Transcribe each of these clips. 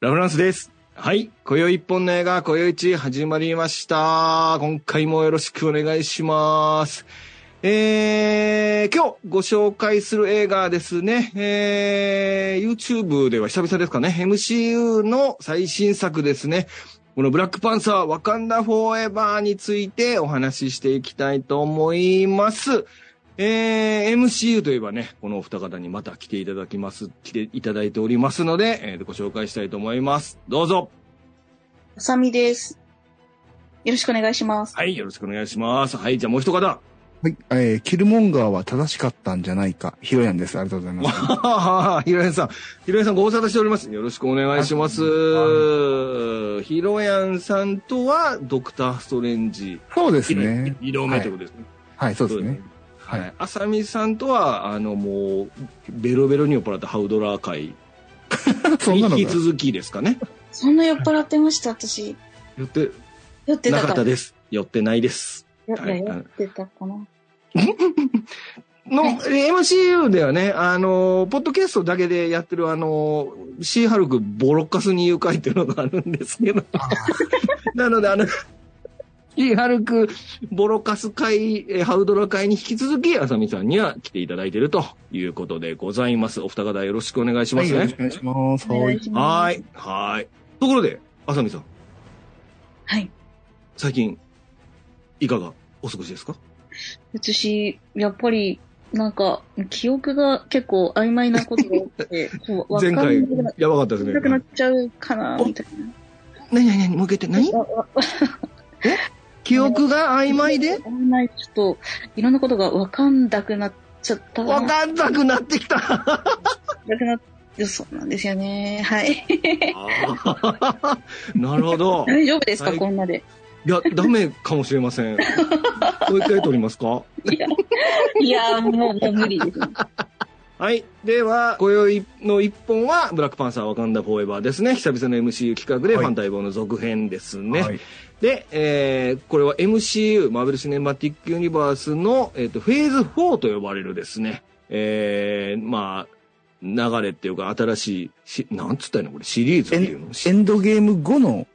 ラフランスです。はい。今宵一本の映画、今宵一始まりました。今回もよろしくお願いします。えー、今日ご紹介する映画ですね。えー、YouTube では久々ですかね。MCU の最新作ですね。このブラックパンサー、ワカンダフォーエバーについてお話ししていきたいと思います。えー、MCU といえばね、このお二方にまた来ていただきます、来ていただいておりますので、えーご紹介したいと思います。どうぞ。あさみです。よろしくお願いします。はい、よろしくお願いします。はい、じゃあもう一方。はい、えー、キルモンガーは正しかったんじゃないか。ヒロヤンです。ありがとうございます。はははひろやんさん。ひろやんさんご無沙汰しております。よろしくお願いします。ひろやんさんとは、ドクターストレンジ。そうですね。二度目ということですね。はい、そうですね。ははいい。あさみさんとは、あの、もう、ベロベロに酔っ払ったハウドラー会。そんなのが引き続きですかね。そんな酔っ払ってました、私。言って酔ってなかったです。酔ってないです。酔ってたかな。の、はい MCU ではね、あの、ポッドキャストだけでやってるあの、シーハルクボロッカスに誘拐っていうのがあるんですけど。なので、あの、シーハルクボロカス会、えーハウドラ会に引き続き、あさみさんには来ていただいているということでございます。お二方よろしくお願いしはい、ますね。よろしくお願いします。はい。はーい。はーい。ところで、あさみさん、はい。最近、いかが？お過ごしですか？私、やっぱり、なんか、記憶が結構曖昧なことが多くて、前んな回くな、やばかったですねな。くなっちゃうかな、みたい何何何？もう一回言って、何な。記憶が曖昧で？曖昧、ちょっと、いろんなことがわかんなくなっちゃったな。わかんなくなってきた。なくなっそうなんですよね。はい。なるほど。大丈夫ですか、はいこんなで。いや、ダメかもしれません。もう一回撮りますか？いや、いや、もう、もう無理です。はい。では、今宵の一本は、ブラックパンサーワカンダフォーエバーですね。久々の MCU 企画で、はいファン待望の続編ですね。はい。で、えー、これは MCU、マーベル・シネマティック・ユニバースの、えっ、と、フェーズ4と呼ばれるですね、えー、まあ、流れっていうか、新しいし、なんつったらいいの？これ、シリーズっていうの？エンドゲーム後の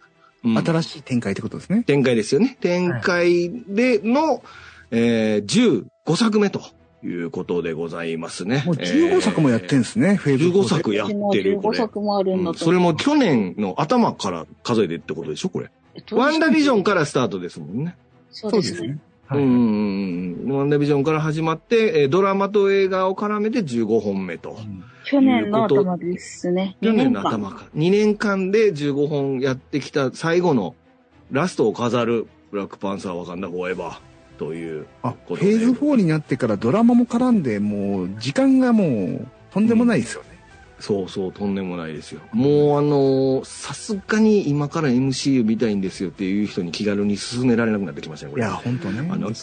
うん新しい展開ってことですね。展開ですよね。展開での、えー、15作目ということでございますね。もう15作もやってんですね、フェーズ4で15作やってる、こ15れ。作もあるんだと。うんそれも去年の頭から数えてってことでしょこれ。ワンダービジョンからスタートですもんね。そうですすね。はい。うんうんうん。ワンダービジョンから始まって、えードラマと映画を絡めて15本目と。去年の頭ですね。去年の頭か。2年間で15本やってきた最後のラストを飾るブラックパンサーワカンダフォーエバーという。あ、フェーズ4になってからドラマも絡んで、もう、時間がもう、とんでもないですよね。そうそう、とんでもないですよ。もうあのーさすがに今から MCU 見たいんですよっていう人に気軽に進められなくなってきましたね、これ。いや、ほんとね。あの、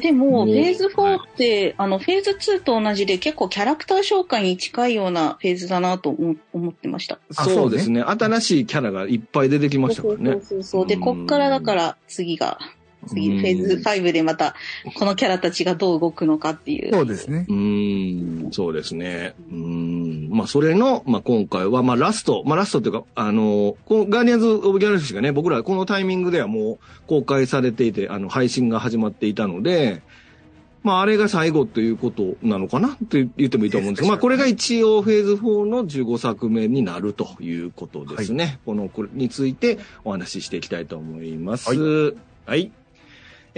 でも、フェーズ4って、あの、フェーズ2と同じで結構キャラクター紹介に近いようなフェーズだなと思思ってました。あそうですね新しいキャラがいっぱい出てきましたからねそう。そうそう。で、こっからだから次が、次、うんフェーズ5でまた、このキャラたちがどう動くのかっていう。そうですねう。ーん、そうですね。うーん。まあ、それの、まあ、今回は、まあ、ラスト、まあ、ラストっていうか、あの、このガーディアンズ・オブ・ギャラクシーがね、僕らこのタイミングではもう公開されていて、あの、配信が始まっていたので、まあ、あれが最後ということなのかなって言ってもいいと思うんですけど、まあ、これが一応フェーズ4の15作目になるということですね。この、これについてお話ししていきたいと思います。ははい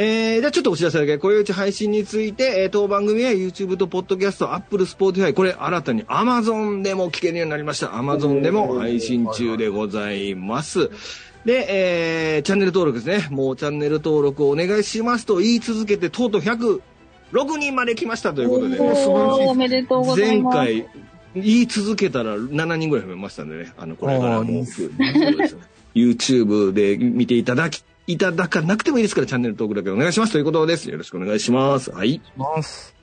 えー、じゃあちょっとお知らせだけ。これうち配信について、えー当番組は YouTube と Podcast、Apple、Spotify、これ新たに Amazon でも聞けるようになりました。Amazon でも配信中でございます。で、えー、チャンネル登録ですね。もうチャンネル登録をお願いしますと言い続けて、とうとう106人まで来ましたということで、おー素晴らしいおめでとうございます。前回言い続けたら7人ぐらい増えましたんでね。あの、これからもう、そうですね YouTube で見ていただき、いただかなくてもいいですから、チャンネル登録だけお願いしますということです。よろしくお願いします。はい。ます。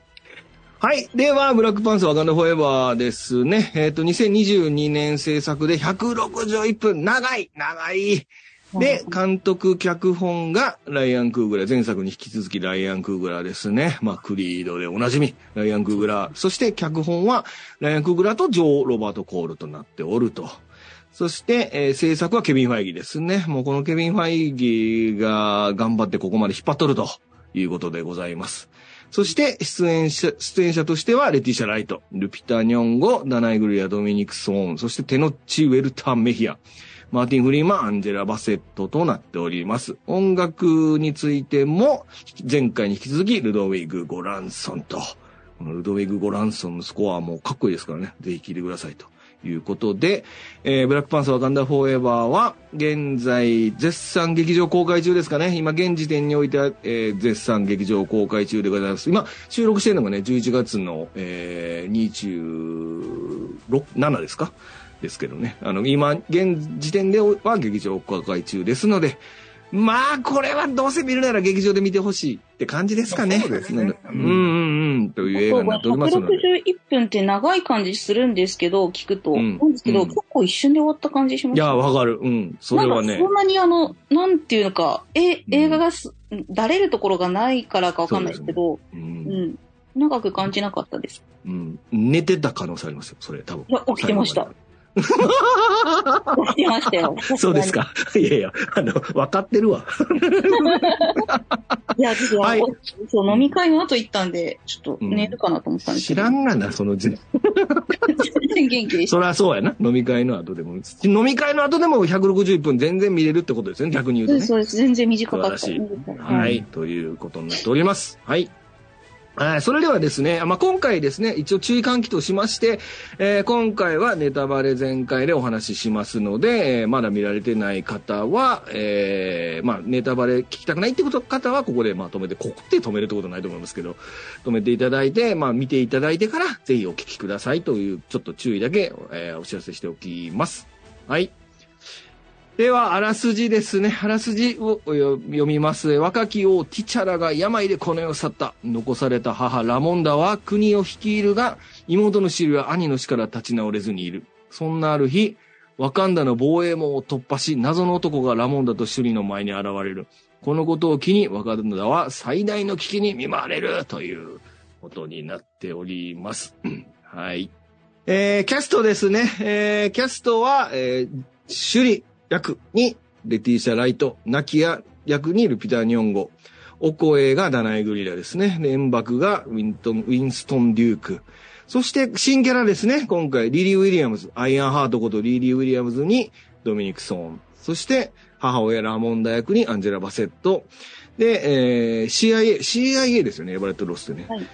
はい。では、ブラックパンサーワカンダフォーエバーですね。えっ、と、2022年制作で161分。長い長いで、監督、脚本がライアン・クーグラー。前作に引き続きライアン・クーグラーですね。まあ、クリードでおなじみ、ライアン・クーグラー。そして脚本は、ライアン・クーグラーとジョー・ロバート・コールとなっておると。そして、えー制作はケビン・ファイギーですね。もうこのケビン・ファイギーが頑張ってここまで引っ張っとるということでございます。そして、出演者、出演者としては、レティシャ・ライト、ルピタ・ニョンゴ、ダナイ・グリア、ドミニク・ソーン、そしてテノッチ・ウェルター・メヒア、マーティン・フリーマン、アンジェラ・バセットとなっております。音楽についても、前回に引き続き、ルドウィグ・ゴランソンと、このルドウィグ・ゴランソンのスコアもかっこいいですからね。ぜひ聴いてくださいと。いうことで、えーブラックパンサーワカンダフォーエバーは、現在、絶賛劇場公開中ですかね。今、現時点においては、えー絶賛劇場公開中でございます。今、収録してるのがね、11月の、えー、26、7ですか？ですけどね。あの、今、現時点では劇場公開中ですので、まあ、これはどうせ見るなら劇場で見てほしいって感じですかね。そうですねうんうんうん、という映画になっておりますので。161分って長い感じするんですけど、聞くと。うんなんですけど、うん結構一瞬で終わった感じしました。いや、わかる。うん。それはねなんか。そんなにあの、なんていうのか、え、映画がす、だれるところがないからかわかんないですけど、う。うんん。長く感じなかったです。うん。寝てた可能性ありますよ、それ、多分。いや、起きてました。起きてましたよ。そうです。か。いやいや、あの、分かってるわ。いや、私は、はいそう、飲み会の後行ったんで、ちょっと寝るかなと思ったんですけど。知らんがな、その時全然元気でした。そりゃそうやな。飲み会の後でも。飲み会の後でも161分全然見れるってことですね、逆に言うとね。そうです、全然短かった。素晴らしいうんはい、ということになっております。はい。はいそれではですね、まあ、今回ですね、一応注意喚起としまして、えー今回はネタバレ全開でお話ししますので、えーまだ見られてない方は、えーまあ、ネタバレ聞きたくないってこと方は、ここでまあ止めて、ここって止めるってことないと思いますけど、止めていただいて、まあ、見ていただいてから、ぜひお聞きくださいという、ちょっと注意だけ、えお知らせしておきます。はい。では、あらすじですね。あらすじを読みます。若き王ティチャラが病でこの世を去った。残された母ラモンダは国を率いるが、妹のシルは兄の死から立ち直れずにいる。そんなある日、ワカンダの防衛網を突破し、謎の男がラモンダとシュリの前に現れる。このことを機に、ワカンダは最大の危機に見舞われるということになっております。はい。えー、キャストですね。えー、キャストは、えー、シュリ役にレティーシャ・ライト、ナキア役にルピター・ニョンゴ、オコエがダナイ・グリラですね。で、エンバクがウィントン、ウィンストン・デューク。そして、新キャラですね。今回、リリー・ウィリアムズ、アイアンハートことリリー・ウィリアムズにドミニク・ソーン。そして、母親ラモンダ役にアンジェラ・バセット。で、えー、CIA、CIA ですよね、エバレット・ロスでね。はい。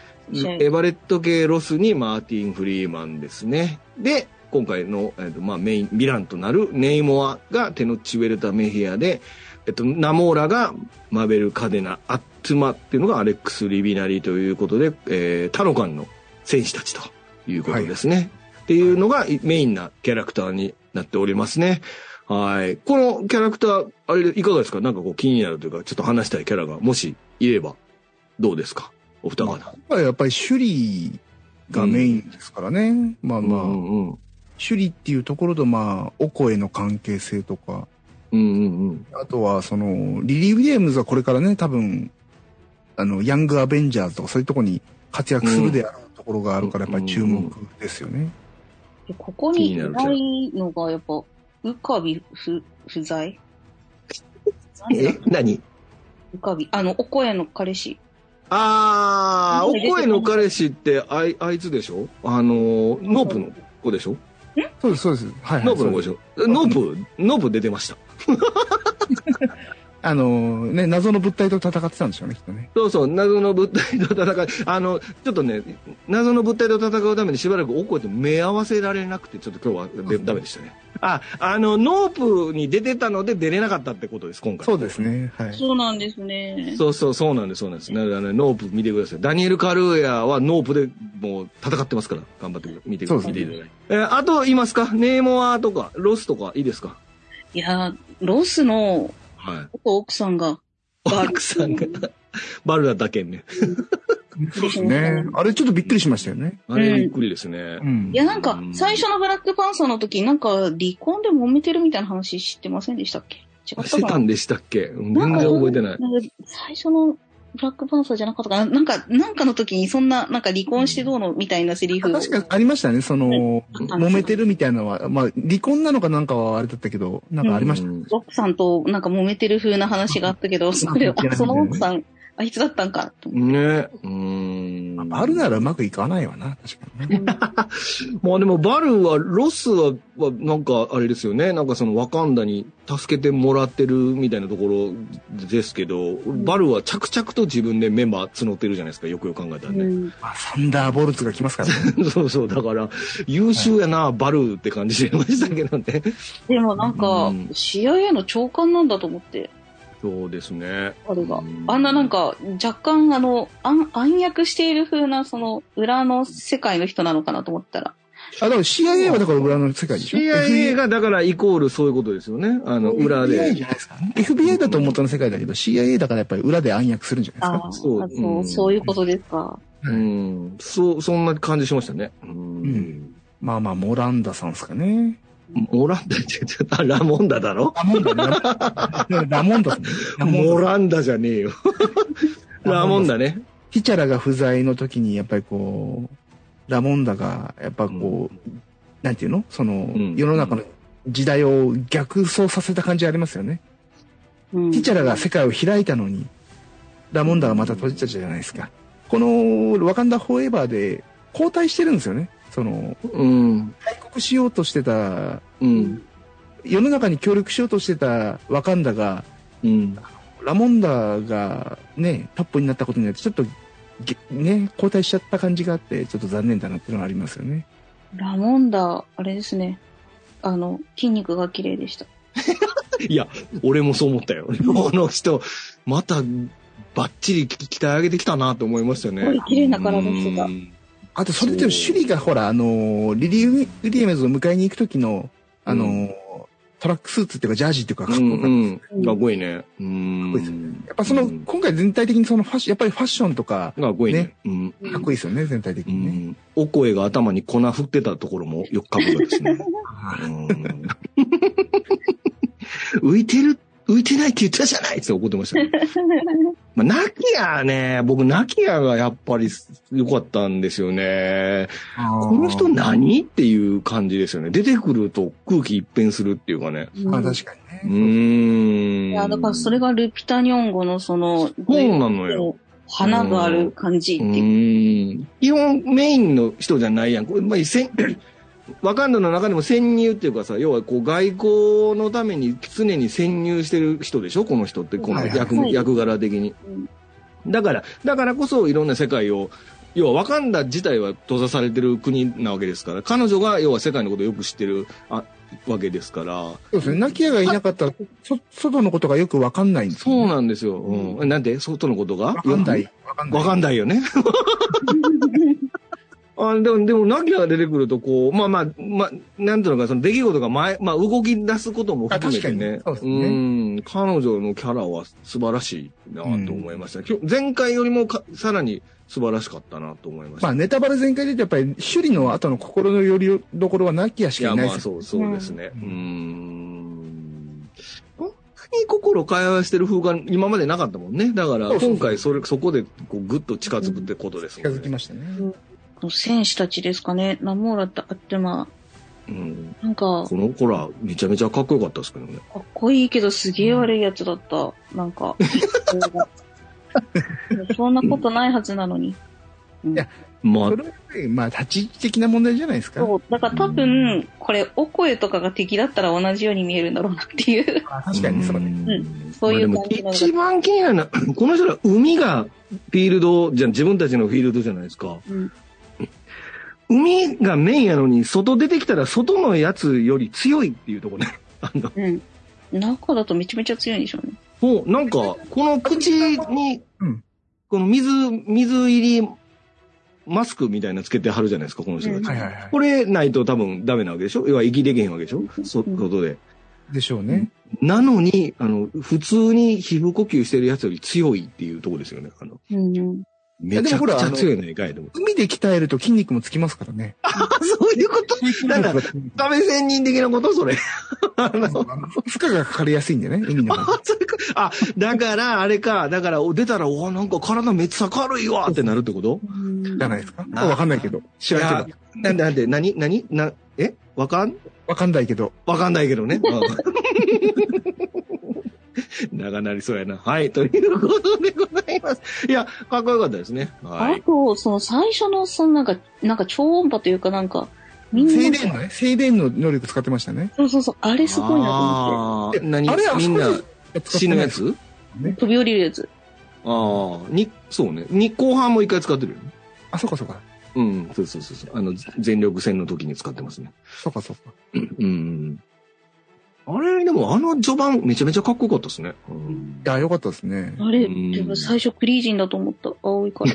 エバレット・K・ロスにマーティン・フリーマンですね。で、今回の、えーとまあ、メイン、ヴィランとなるネイモアがテノッチ・ウェルタ・メヒアで、えっと、ナモーラがマベル・カデナ、アットゥマっていうのがアレックス・リビナリということで、えータロカンの戦士たちということですね。っていうのがメインなキャラクターになっておりますね。はい。このキャラクター、あれ、いかがですか？なんかこう気になるというか、ちょっと話したいキャラがもしいれば、どうですか？お二方。やっぱりシュリーがメインですからね。まあまあ、うんうんシュリっていうところとまあ、お声の関係性とか、うんうんうん。あとはその、リリー・ウィリアムズはこれからね、多分、あの、ヤング・アベンジャーズとかそういうところに活躍するであろうところがあるから、やっぱり注目ですよね。でここにいないのが、やっぱ、ウカビ不不在？え？何？ウカビ。あの、オコエの彼氏。あー、オコエの彼氏ってあいあいつでしょ？あの、ノープの子でしょ？そうです、そうです。はい、はい。ノープの子でしょノープ、ノープ出てました。あの、ね、謎の物体と戦ってたんでしょうね、きっとね。そうそう、謎の物体と戦い、あの、ちょっとね、謎の物体と戦うためにしばらくオコエと目合わせられなくて、ちょっと今日はでダメでしたね。あ、あの、ノープに出てたので出れなかったってことです、今回。そうですね、はい。そうなんですね。そうそう、そうなんです、そうなんです。なので、ノープ見てください。ダニエル・カルーヤはノープでもう戦ってますから、頑張って見てください。そうですね見ていただいて。えーあと、いますか？ネーモアとか、ロスとか、いいですか？いや、ロスのはい。奥さんが、バル奥さんが、バルだったけんね。そうですね。あれちょっとびっくりしましたよね。あれ、びっくりですね。うんい。や、なんか、最初のブラックパンサーの時、なんか、離婚で揉めてるみたいな話知ってませんでしたっけ？違ったしてたんでしたっけ？うん全然なんか覚えてない。なんか最初のブラックパンサーじゃなかったかな？なんか、なんかの時にそんな、なんか離婚してどうのみたいなセリフを。確かありましたね、その、うん揉めてるみたいなのは、まあ、離婚なのかなんかはあれだったけど、なんかありました？うん奥さんとなんか揉めてる風な話があったけど、それは、あその奥さん、あいつだったんかと思って。ね。うん。あるならうまくいかないわな、確かにね。まあでもバルは、ロスは、はなんかあれですよね。なんかそのワカンダに助けてもらってるみたいなところですけど、バルは着々と自分でメンバー募ってるじゃないですか。よくよく考えたらね。うんまあ、サンダーボルツが来ますからね。そうそう。だから、優秀やな、バルって感じでましたけどね。でもなんかうん CIA の長官なんだと思って、そうですね。あれがうん。あんななんか若干あの、暗暗躍している風なその裏の世界の人なのかなと思ったら。あ、だから CIA はだから裏の世界でしょ？CIA がだからイコールそういうことですよね。あの、裏 FBI でじ。ゃないですか、ね。FBI だと思ったの世界だけど、CIA だからやっぱり裏で暗躍するんじゃないですか？そそううそうそういうことですか。うん。そう、そんな感じしましたね。うん。んまあまあ、モランダさんですかね。モランダって言ってた、ラモンダだろ？ラモンダ、ララモンダモンダモランダじゃねえよ。ラモンダね。ヒチャラが不在の時に、やっぱりこう、ラモンダが、やっぱこう、なんていうの？その、ん世の中の時代を逆走させた感じありますよね。うん。ヒチャラが世界を開いたのに、ラモンダがまた閉じたじゃないですか。この、ワカンダ・フォーエバーで、交代してるんですよね。その、うん。開国しようとしてた、うん。世の中に協力しようとしてたワカンダが、うん。ラモンダがね、トップになったことによって、ちょっと、げね、交代しちゃった感じがあって、ちょっと残念だなっていうのがありますよね。ラモンダ、あれですね。あの、筋肉が綺麗でした。いや、俺もそう思ったよ。この人、また、バッチリ鍛え上げてきたなと思いましたよね。すごい綺麗な体してたうんあと、それで、シュリがほら、あの、リリー・ウィリアムズを迎えに行く時の、あの、うトラックスーツっていうか、ジャージっていうか、かっうこよかったんですうん。かっこいいね。うん。こいいですやっぱその、うん今回全体的にそのファッション、やっぱりファッションとか、かっこいいねね。うん。かっこいいですよね、全体的うにね。ん。お声が頭に粉振ってたところもよくかっこよかったですね。うん 浮いてる、浮いてないって言ったじゃないって怒ってましたね。まあ、ナキアね、僕ナキアがやっぱり良かったんですよね。この人何っていう感じですよね。出てくると空気一変するっていうかね。あ、うん確かうにね。ーん。いや、だからそれがルピタニョン語のその、そうなのよ。花がある感じってういう。ーん。基本メインの人じゃないやん。これ、まあ、せんワカンダの中でも潜入っていうかさ、要はこう外交のために常に潜入してる人でしょこの人って、この役,、はい役柄的に。だから、だからこそいろんな世界を、要はワカンダ自体は閉ざされてる国なわけですから、彼女が要は世界のことをよく知ってるあわけですから、そうですね。ナキアがいなかったら、そ、外のことがよくわかんないんですよそうね。なんですよ。うん。なんで？外のことが？わかんない。わかんない。わかんないよね。あでも、でも、ナキアが出てくると、こう、まあまあ、まあ、なんていうのか、その出来事が前、まあ、動き出すことも含めてね。うですねん。彼女のキャラは素晴らしいなと思いました。今日前回よりもかさらに素晴らしかったなと思いました。まあ、ネタバレ全開で言うと、やっぱり、首里の後の心のよりどころはナキアしいや、まあ、かいないですよ。そう、そうですね。ううんん。そんなに心通わしてる風が今までなかったもんね。だから、今回それ、そこで、こう、ぐっと近づくってことです近もんね。づきましたね。戦士たちですかね。ナモーラってあってまうん。あ、なんか、この子ら、めちゃめちゃかっこよかったですけどね。かっこいいけどすげえ悪いやつだった。なんか。そんなことないはずなのに。うんいやまあそ、れはやっぱり、まあ、立ち位置的な問題じゃないですか。そう。だから多分、これ、お声とかが敵だったら同じように見えるんだろうなっていう。あ確かにそうね。んそういうまあ感じ一番気になるのは、この人ら海がフィールドじゃ、自分たちのフィールドじゃないですか。うん海がメインやのに、外出てきたら外のやつより強いっていうところね。あの、うん。中だとめちゃめちゃ強いんでしょうね。もうなんか、この口にうん、この水、水入りマスクみたいなのつけてはるじゃないですか、この人たち。うんはいはいはい。これないと多分ダメなわけでしょ？要は息できへんわけでしょ？そうん外で。でしょうね。なのに、あの、普通に皮膚呼吸してるやつより強いっていうところですよね。あの、うん。めちゃくちゃ強いの、かいでも。海で鍛えると筋肉もつきますからね。あ、そういうこと？なんか、亀仙人的なことそれ。あの、負荷がかかりやすいんでね、海のあ、そういうこと？あ、だから、あれか、だから、出たら、おなんか体めっちゃ軽いわってなるってこと？じゃないですか？あわかんないけど。知らんけど。なんでなんで、なに、なに、な、え？わかん？わかんないけど。わかんないけどね。う ん長なりそうやな。はい、ということでございます。いや、かっこよかったですね。はい。あと、その最初の、そのなんか、なんか超音波というかなんか、みんな。静電のね、静電の能力使ってましたね。そうそうそう、あれすごいなと思あー何あれあそこみんなで死ぬやつ？って。飛び降りるやつ。ああ、に、そうね。に、後半も一回使ってるよね。あ、そうかそうか。うん、そうそうそうそう。あの、全力戦の時に使ってますね。そうかそうか。うん。あれ、でもあの序盤めちゃめちゃかっこよかったですね。うんいや、よかったですね。あれ、うんでも最初クリージンだと思った。青いから。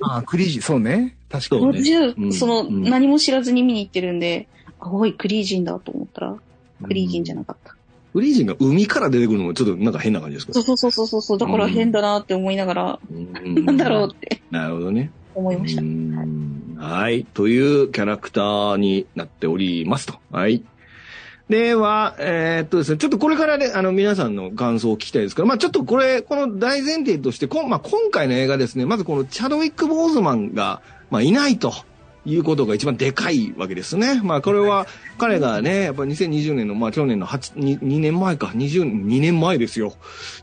あ、クリージー、そうね。確かに。そうね私はうんその、うん何も知らずに見に行ってるんで、青いクリージンだと思ったら、クリージンじゃなかった。フリージンが海から出てくるのもちょっとなんか変な感じですか？そうそうそうそうそう。だから変だなって思いながら、うんなんだろうってなるほどね。思いました。うんはい。というキャラクターになっておりますと。はい。では、えーっとですね、ちょっとこれからね、あの、皆さんの感想を聞きたいですから、まあちょっとこれ、この大前提として、こまあ今回の映画ですね、まずこのチャドウィック・ボーズマンが、まあいないと。いうことが一番でかいわけですね。まあこれは彼がね、やっぱり2020年の、まあ去年の8、2, 2年前か、20、2年前ですよ。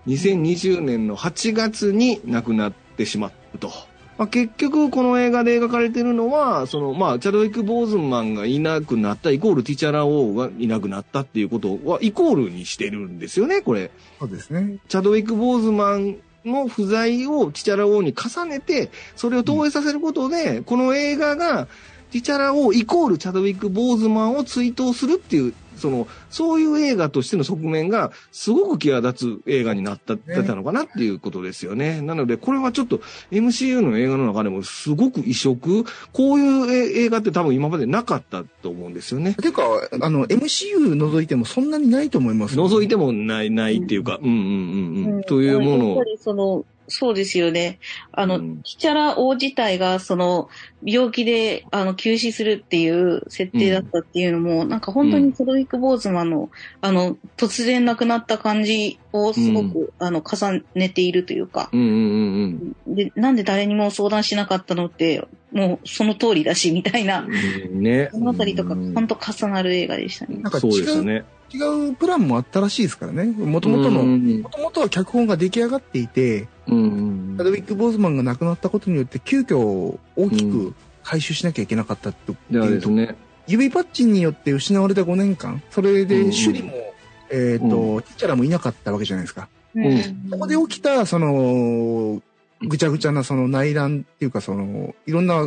2020年の8月に亡くなってしまったと。まあ、結局この映画で描かれているのは、そのまあ、チャドウィック・ボーズマンがいなくなったイコールティチャラ王がいなくなったっていうことはイコールにしてるんですよね、これ。そうですね。チャドウィック・ボーズマンの不在をティチャラ王に重ねて、それを投影させることで、この映画がティチャラ王イコールチャドウィック・ボーズマンを追悼するっていう、その、そういう映画としての側面がすごく際立つ映画になった、ねだったのかなっていうことですよね。なので、これはちょっと MCU の映画の中でもすごく異色、こういう映画って多分今までなかったと思うんですよね。ていうか、あの、MCU 除いてもそんなにないと思います。覗いてもない、ないっていうか、うんうんうんうん。うんというものをやっぱ。りその、そうですよね。あの、うんキチャラ王自体が、その、病気で、あの、休止するっていう設定だったっていうのも、なんか本当にソドウィック・ボーズマンの、あの、突然亡くなった感じをすごく、あの、重ねているというか、うんうんうんうん。で、なんで誰にも相談しなかったのって、もうその通りだし、みたいな、うんね。そのあたりとか、うん本当重なる映画でしたね。なんか違そうですね。違うプランもあったらしいですからね。もともとの、うんもともとは脚本が出来上がっていて、うんドウィック・ボーズマンが亡くなったことによって急遽大きく回収しなきゃいけなかったっていうと、ですね。指パッチンによって失われた5年間、それでうん首里も、えっ、と、うティチャラもいなかったわけじゃないですか。んそこで起きた、その、ぐちゃぐちゃなその内乱っていうか、その、いろんな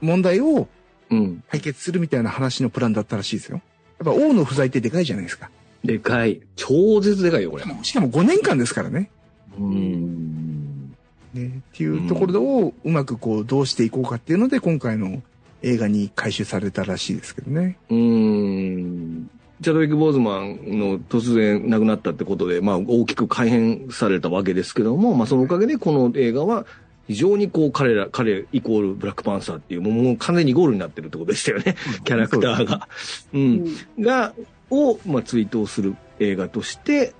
問題をうん。解決するみたいな話のプランだったらしいですよ。やっぱ王の不在ってでかいじゃないですか。でかい。超絶でかいよ、これ。しかも5年間ですからね。うん。ね、っていうところをうまくこうどうしていこうかっていうので今回の映画に回収されたらしいですけどね。うん。チャドウィック・ボーズマンの突然亡くなったってことで、まあ大きく改変されたわけですけども、まあそのおかげでこの映画は非常にこう彼ら、彼イコールブラックパンサーっていう、もう完全にゴールになってるってことでしたよね。キャラクターが。う。うんんが、を、まあ、追悼する映画として、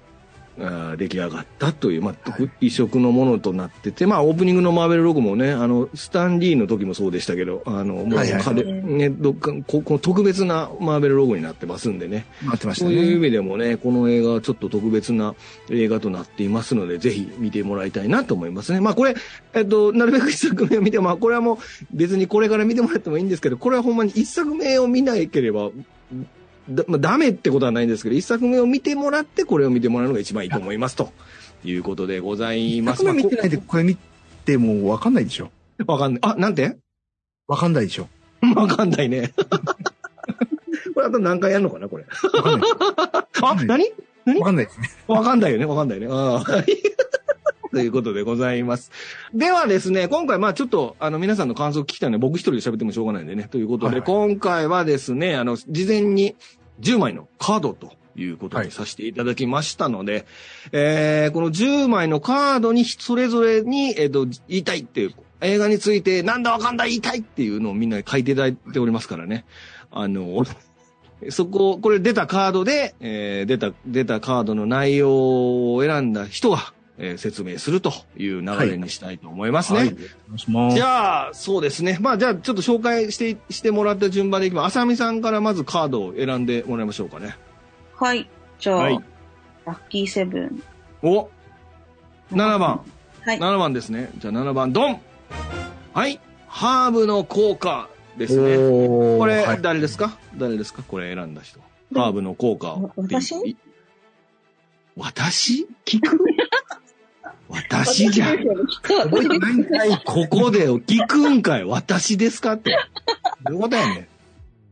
あー出来上がったという、まあ、特異色のものとなってて、まあ、オープニングのマーベルロゴもね、あの、スタンリーの時もそうでしたけど、あの、もうはいはい彼、ね、どっか、ここの特別なマーベルロゴになってますんでね。待ってましたそういう意ね。味でもね、この映画はちょっと特別な映画となっていますので、ぜひ見てもらいたいなと思いますね。まあこれ、えっと、なるべく一作目を見て、まあこれはもう別にこれから見てもらってもいいんですけど、これはほんまに一作目を見なければ、だまあ、ダメってことはないんですけど、一作目を見てもらって、これを見てもらうのが一番いいと思います。ということでございます。作目見てないでこれ見てもわかんないでしょ。わかんない。あ、なんて？わかんないでしょ。わかんないね。これあと何回やるのかな、これ。わかんない。あ、何？何？わかんないですね。わかんないよね、わかんないね。あということでございます。ではですね、今回まあちょっと、あの皆さんの感想を聞きたいので、僕一人で喋ってもしょうがないんでね。ということで、はいはい今回はですね、あの、事前に10枚のカードということはいにさせていただきましたので、えーこの10枚のカードにそれぞれに、えっ、と、言いたいっていう、映画についてなんだわかんだ言いたいっていうのをみんなに書いていただいておりますからね。あの、そこ、これ出たカードで、えー出た、出たカードの内容を選んだ人が、えー説明するという流れにしたいと思いますね。はい。お願いします。じゃあ、そうですね。まあ、じゃあ、ちょっと紹介して、してもらった順番でいきます。あさみさんからまずカードを選んでもらいましょうかね。はい。じゃあ、はいラッキーセブン。お !7 番。はい。7番ですね。じゃあ7番、ドンはい。ハーブの効果ですね。これはい、誰ですか、誰ですか？これ選んだ人。ハーブの効果を。私？い私？聞く？私じゃん。覚えてないんかい。ここで聞くんかい私ですかって。どういうことやねん。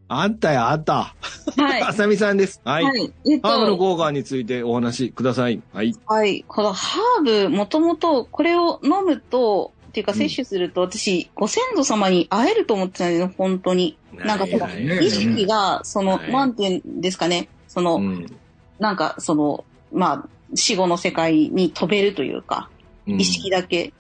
あったよ、あった。はい。あさみさんです。はい。はい。えっハーブのと、効果についてお話しください。はい。はい。このハーブ、もともとこれを飲むと、っていうかうん摂取すると、私、ご先祖様に会えると思ってたんですよ、本当に。なんかその意識が、その、はいなんていうんですかね、その、うんなんかその、まあ、死後の世界に飛べるというか、うん意識だけ。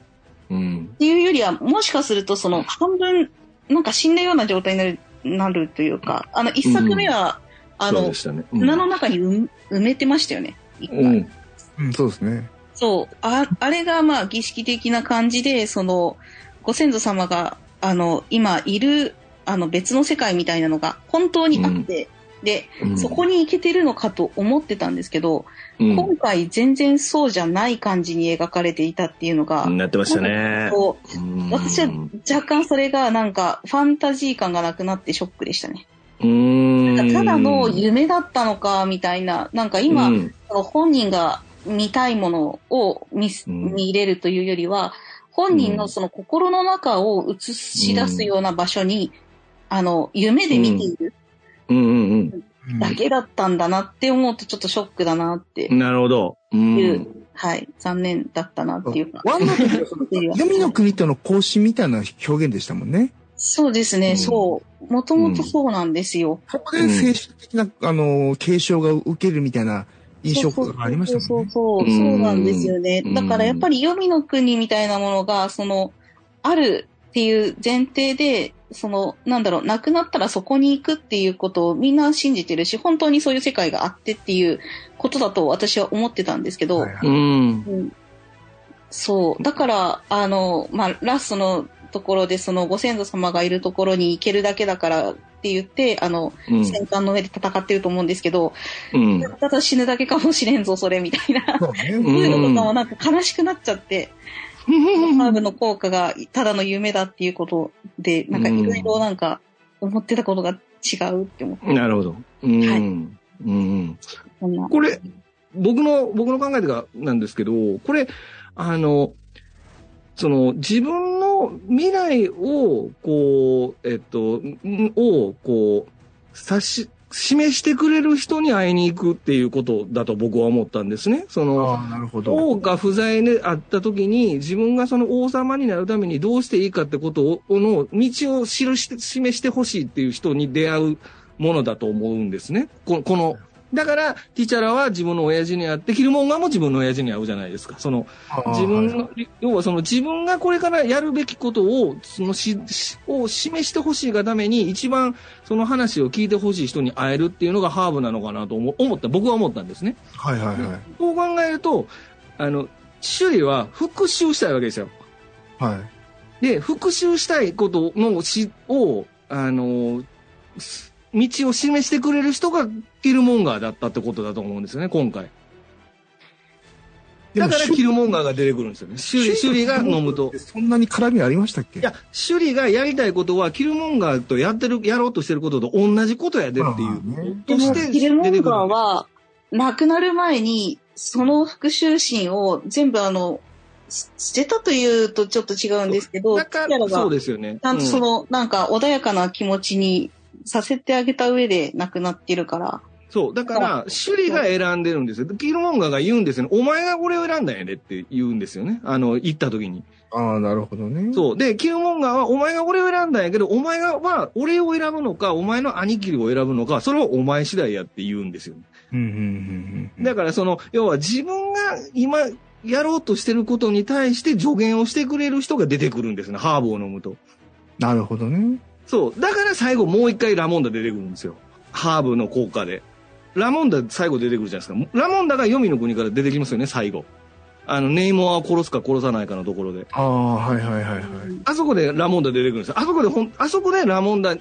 うん。っていうよりは、もしかするとその半分、なんか死んだような状態になる、なるというか、あの、一作目は、あのそうで、したね。うん砂の中に埋埋めてましたよね。一回うん。うん、そうですね。そう。あ、あれがまあ儀式的な感じで、その、ご先祖様が、あの、今いる、あの別の世界みたいなのが本当にあって、で、うんそこに行けてるのかと思ってたんですけど、うん。今回全然そうじゃない感じに描かれていたっていうのが、なってましたね。私は若干それがなんかファンタジー感がなくなってショックでしたね。うん。なんかただの夢だったのかみたいな、なんか今、うん。本人が見たいものを見見入れるというよりは、本人のその心の中を映し出すような場所に、あの、夢で見ている。うんうんうんだけだったんだなって思うとちょっとショックだなってうん。なるほど。う。んはい、残念だったなっていうか。ワンの時はその 読みの国との交信みたいな表現でしたもんね。そうですね、うんそう。もともとそうなんですよ。そこで精神的な、あの、継承が受けるみたいな印象がありましたそもんね。うそうそう、そうなんですよねうん。だからやっぱり黄泉の国みたいなものが、その、あるっていう前提で、その、なんだろう、亡くなったらそこに行くっていうことをみんな信じてるし、本当にそういう世界があってっていうことだと私は思ってたんですけど、はいはいうん。うんそう。だから、あの、まあ、ラストのところで、そのご先祖様がいるところに行けるだけだからって言って、あの、うん戦艦の上で戦ってると思うんですけど、うん。ただ死ぬだけかもしれんぞ、それ、みたいな。そういうのとかもなんか悲しくなっちゃって、ハーブの効果がただの夢だっていうことで、なんかいろいろなんか思ってたことが違うって思って、なるほど。うん。はいうん。これ、僕の、僕の考えがなんですけど、これ、あの、その、自分の未来を、こう、えっと、んを、こう、指し、示してくれる人に会いに行くっていうことだと僕は思ったんですね。その。王が不在であった時に、自分がその王様になるためにどうしていいかってことを、の道を記して、示してほしいっていう人に出会うものだと思うんですね。この、この、だから、ティチャラは自分の親父に会って、キルモンガーも自分の親父に会うじゃないですか。その、自分はいの、要はその自分がこれからやるべきことを、そのし、しを示してほしいがために、一番その話を聞いてほしい人に会えるっていうのがハーブなのかなと思思った、僕は思ったんですね。はいはいはい。こう考えると、あの、首里は復讐したいわけですよ。はい。で、復讐したいことのし、を、あの、す道を示してくれる人がキルモンガーだったってことだと思うんですよね、今回。だからキルモンガーが出てくるんですよね。首里、首里が飲むと。そんなに絡みありましたっけ？いや、首里がやりたいことは、キルモンガーとやってる、やろうとしてることと同じことやでっていう。でも、としてキルモンガー出てくる。は、亡くなる前に、その復讐心を全部あの、す捨てたというとちょっと違うんですけど、だから、そうですよね。ちゃんとそうんの、なんか穏やかな気持ちにさせてあげた上で亡くなってるから、そう。だから、シュリが選んでるんですよ。キルモンガーが言うんですよね。お前がこれを選んだんやでって言うんですよね。あの、行った時に。ああ、なるほどね。そう。で、キルモンガーは、お前が俺を選んだんやけど、お前がは、俺を選ぶのか、お前の兄貴を選ぶのか、それはお前次第やって言うんですよ。うん。うん、うん、うん。だから、その、要は自分が今、やろうとしてることに対して助言をしてくれる人が出てくるんですね。ハーブを飲むと。なるほどね。そう。だから最後もう一回ラモンダ出てくるんですよ。ハーブの効果で。ラモンダ最後出てくるじゃないですか。ラモンダが黄泉の国から出てきますよね、最後。あの、ネイモアを殺すか殺さないかのところで。ああ、はいはいはいはい。あそこでラモンダ出てくるんですよ。あそこでほん、あそこでラモンダ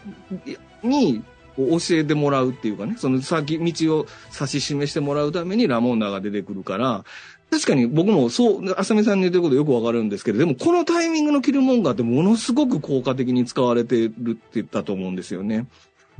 に教えてもらうっていうかね、その先、道を指し示してもらうためにラモンダが出てくるから、確かに僕もそう、浅見さんの言ってることよくわかるんですけど、でもこのタイミングのキルモンガーってものすごく効果的に使われてるって言ったと思うんですよね。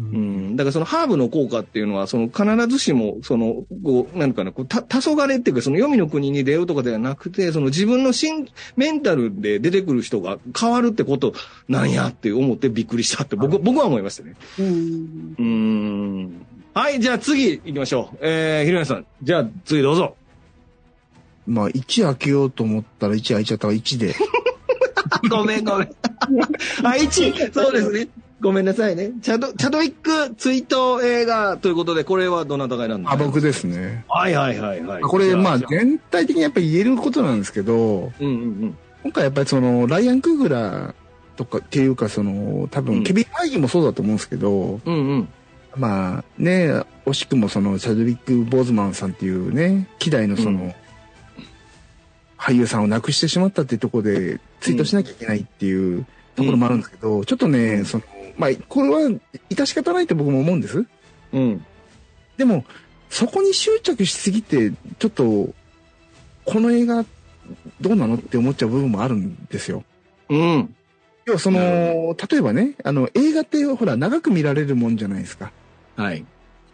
うん。だからそのハーブの効果っていうのは、その必ずしも、その、こう、なんかな、こう、た、黄昏っていうか、その黄泉の国に出会うとかではなくて、その自分の心、メンタルで出てくる人が変わるってことなんやって思ってびっくりしたって、僕、僕は思いましたね。うん。うーん。はい、じゃあ次行きましょう。えー、ひろやさん。じゃあ次どうぞ。まあ、1開けようと思ったら1開いちゃったから1で。ごめんごめん。あ、1、そうですね。ごめんなさいね。チャド、チャドウィック追悼映画ということで、これはどなたが選んだ？あ、僕ですね。はいはいはいはい。これ、まあ、全体的にやっぱり言えることなんですけど、うんうん今回やっぱりその、ライアン・クーグラーとかっていうか、その、多うん分、ケビン・ファイギーもそうだと思うんですけど、うん。うんうん。まあ、ね、惜しくもその、チャドウィック・ボーズマンさんっていうね、希代のその、うん俳優さんを亡くしてしまったっていうところで、ツイートしなきゃいけないっていうところもあるんですけど、ちょっとね、その、まあ、これは、致し方ないと僕も思うんです。うん。でも、そこに執着しすぎて、ちょっと、この映画、どうなのって思っちゃう部分もあるんですよ。うん。要はそなの、例えばね、あの、映画ってほら、長く見られるもんじゃないですか。はい。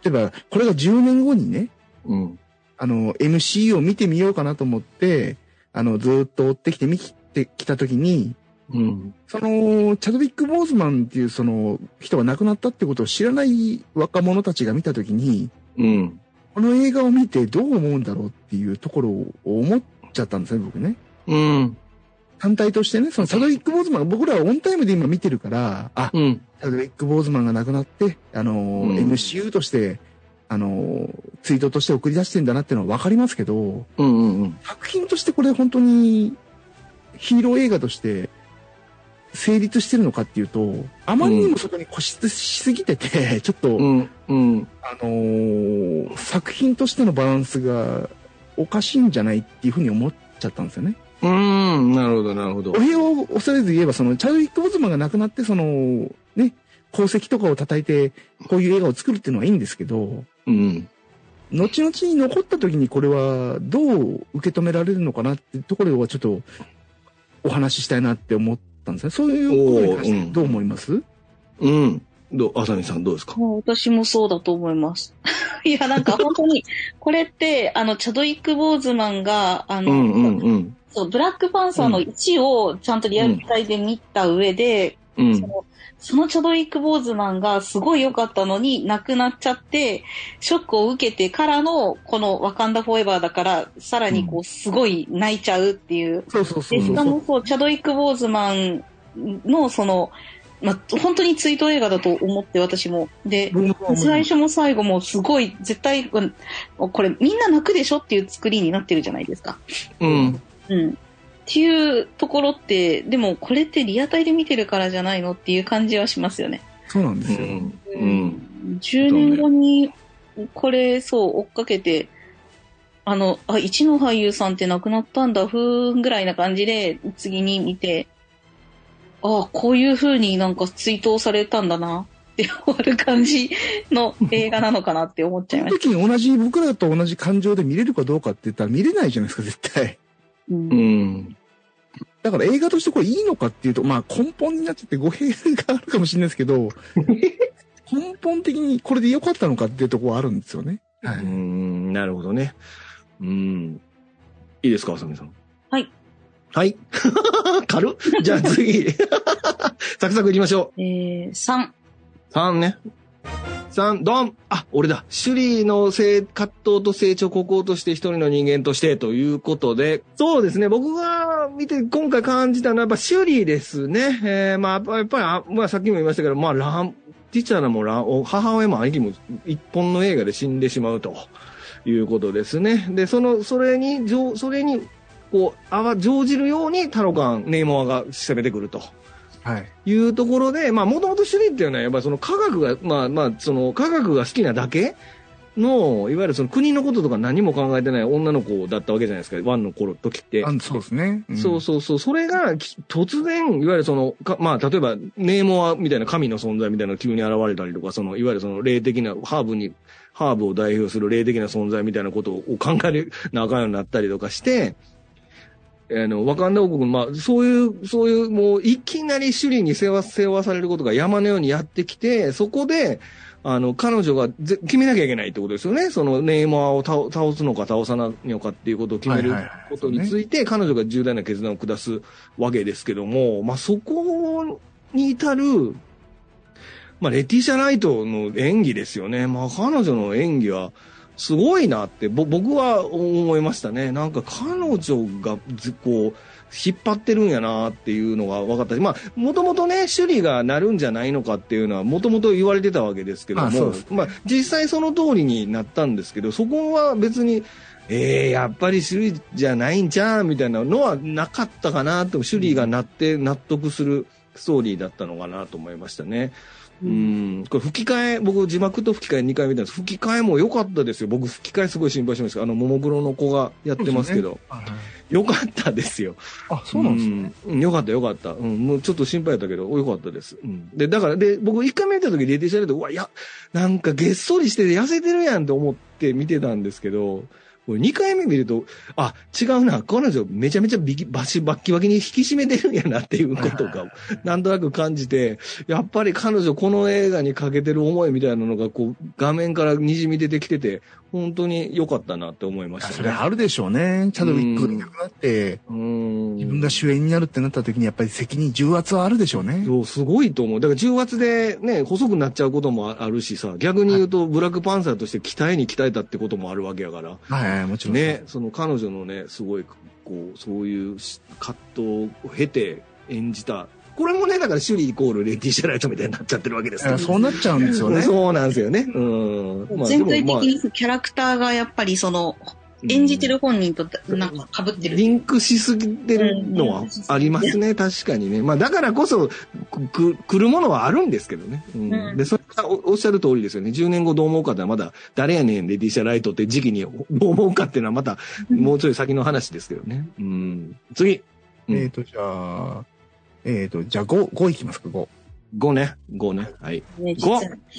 例えば、これが10年後にね、うん。あの、MC を見てみようかなと思って、あの、ずーっと追ってきて見てきたときに、うん。その、チャドウィック・ボーズマンっていうその人が亡くなったってことを知らない若者たちが見たときに、うん。この映画を見てどう思うんだろうっていうところを思っちゃったんですね、僕ね。うん。単体としてね、そのチャドウィック・ボーズマン、僕らはオンタイムで今見てるから、あ、うん。チャドウィック・ボーズマンが亡くなって、あの、うん MCU として、あの、ツイートとして送り出してんだなっていうのはわかりますけど、うん。うん。作品としてこれ本当にヒーロー映画として成立してるのかっていうと、あまりにもそこに固執しすぎてて、ちょっと、うん。うん。あのー作品としてのバランスがおかしいんじゃないっていうふうに思っちゃったんですよね。うん。なるほど、なるほどお。部屋を恐れず言えば、その、チャドウィック・ボズマンが亡くなって、その、ね、功績とかを叩いて、こういう映画を作るっていうのはいいんですけど、うん。後々に残った時にこれはどう受け止められるのかなってところはちょっとお話ししたいなって思ったんですね。そういうことに関してどう思います、うん。どう、あさみさんどうですか？もう私もそうだと思います。いや、なんか本当に、これって、あの、チャドウィック・ボーズマンが、あの、うんうんうん。そう、ブラックパンサーの1をちゃんとリアルタイで見た上で、うんそ。のそのチャドウィック・ボーズマンがすごい良かったのに亡くなっちゃって、ショックを受けてからの、このワカンダ・フォーエバーだから、さらにこう、すごい泣いちゃうっていう。そうそうそう。しかもそう、チャドウィック・ボーズマンの、その、まあ、本当にツイート映画だと思って私も。で、最初も最後もすごい、絶対、これみんな泣くでしょっていう作りになってるじゃないですか。うん。うん。っていうところって、でもこれってリアタイで見てるからじゃないのっていう感じはしますよね。そうなんですよ。うん。うん。10年後に、これ、そう、追っかけて、あの、あ、一の俳優さんって亡くなったんだ、ふーんぐらいな感じで、次に見て、あこういう風になんか追悼されたんだな、って終わる感じの映画なのかなって思っちゃいそのまし時に同じ、僕らと同じ感情で見れるかどうかって言ったら見れないじゃないですか、絶対。た。うんうん。だから映画としてこれいいのかっていうと、まあ根本になっちゃって語弊があるかもしれないですけど、根本的にこれで良かったのかっていうところはあるんですよね。はうい。ん。なるほどね。うん。いいですか、あさみさん。はい。はい。軽っじゃあ次。サクサクいきましょえー、3。う。3ね。3、ドンあ、俺だ。首里の性葛藤と成長、国王として一人の人間としてということで、そうですね。僕が見て今回感じたのはやっぱ首里ですね。えー、まあ、やっぱり、まあさっきも言いましたけど、まあ、ラン、ティチャラもラン、母親も兄貴も一本の映画で死んでしまうということですね。で、その、それに、それに、こう、あわ、乗じるようにタロカン、ネイモアが攻めてくると。はい。いうところで、まあ、もともと首里っていうのは、やっぱりその科学が、まあまあ、その科学が好きなだけの、いわゆるその国のこととか何も考えてない女の子だったわけじゃないですか、ワンの頃時って。あそうですね、うん、そうそうそう。それが、突然、いわゆるその、かまあ、例えば、ネーモアみたいな神の存在みたいな急に現れたりとか、その、いわゆるその霊的な、ハーブに、ハーブを代表する霊的な存在みたいなことを考えなあかんようになったりとかして、あの、ワカンダ王国、まあ、そういう、そういう、もう、いきなり首里に世話、世話されることが山のようにやってきて、そこで、あの、彼女がぜ決めなきゃいけないってことですよね。その、ネイマーを倒倒すのか倒さないのかっていうことを決めることについて、彼女が重大な決断を下すわけですけども、まあ、そこに至る、まあ、レティシャ・ライトの演技ですよね。まあ、彼女の演技は、すごいなって僕は思いましたね。なんか彼女がこう、引っ張ってるんやなっていうのが分かったし、まあ、もともとね、首里がなるんじゃないのかっていうのは、もともと言われてたわけですけども、あまあ、実際その通りになったんですけど、そこは別に、えー、やっぱり首里じゃないんじゃんみたいなのはなかったかなと、首里がなって納得するストーリーだったのかなと思いましたね。うん、これ吹き替え、僕字幕と吹き替え2回見たんです。吹き替えも良かったですよ。僕吹き替えすごい心配しましたあの、ももクロの子がやってますけど。良、かったですよ。あ、そうなんですね。うん、良かった良かった。うん、もうちょっと心配だったけど、良かったです。うん。で、だから、で、僕1回目見た時レディシャレで、うわ、いや、なんかげっそりしてて痩せてるやんって思って見てたんですけど、2回目見ると、あ、違うな、彼女めちゃめちゃビキバシバッキバキに引き締めてるんやなっていうことが、なんとなく感じて、やっぱり彼女この映画にかけてる思いみたいなのが、こう、画面から滲み出てきてて、本当に良かったなって思いました、ね、それあるでしょうね。チャドウィックがいなくなって、自分が主演になるってなった時にやっぱり責任、重圧はあるでしょうね。そう、すごいと思う。だから重圧でね、細くなっちゃうこともあるしさ、逆に言うとブラックパンサーとして鍛えに鍛えたってこともあるわけやから。はい、はい、もちろん。ね、その彼女のね、すごい、こう、そういう葛藤を経て演じたこれもね、だからシュリイコールレティーシャ・ライトみたいになっちゃってるわけですから。そうなっちゃうんですよね。そうなんですよね。うん。まあ、全体的にキャラクターがやっぱりその、演じてる本人となんか被ってる。リンクしすぎてるのはありますね、確かにね。まあだからこそ、く、来るものはあるんですけどね。うん。で、それはおっしゃる通りですよね。10年後どう思うかってのはまだ、誰やねん、レティーシャ・ライトって時期にどう思うかっていうのはまた、もうちょい先の話ですけどね。うん。次。えっ、ー、と、じゃあ、えっ、ー、と、じゃあ5、5いきますか、5。5ね。5ね。はい。ね、5!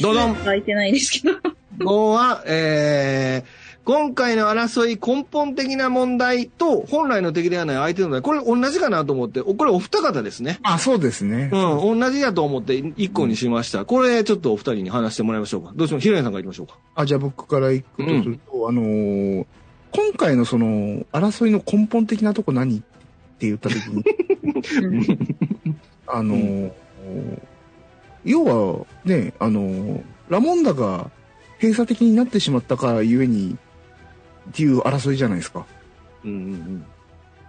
どうぞ書いてないですけど。5は、えー、今回の争い根本的な問題と本来の敵ではない相手の問題、これ同じかなと思って、これお二方ですね。あ、そうですね。うん、同じやと思って一個にしました。うん、これちょっとお二人に話してもらいましょうか。どうしましょう平井さんからいきましょうか。あ、じゃあ僕からいくとすると、うん、あのー、今回のその、争いの根本的なとこ何って言った時に、あの、うん、要はね、あの、ラモンダが閉鎖的になってしまったからゆえにっていう争いじゃないですか。うんうんうん、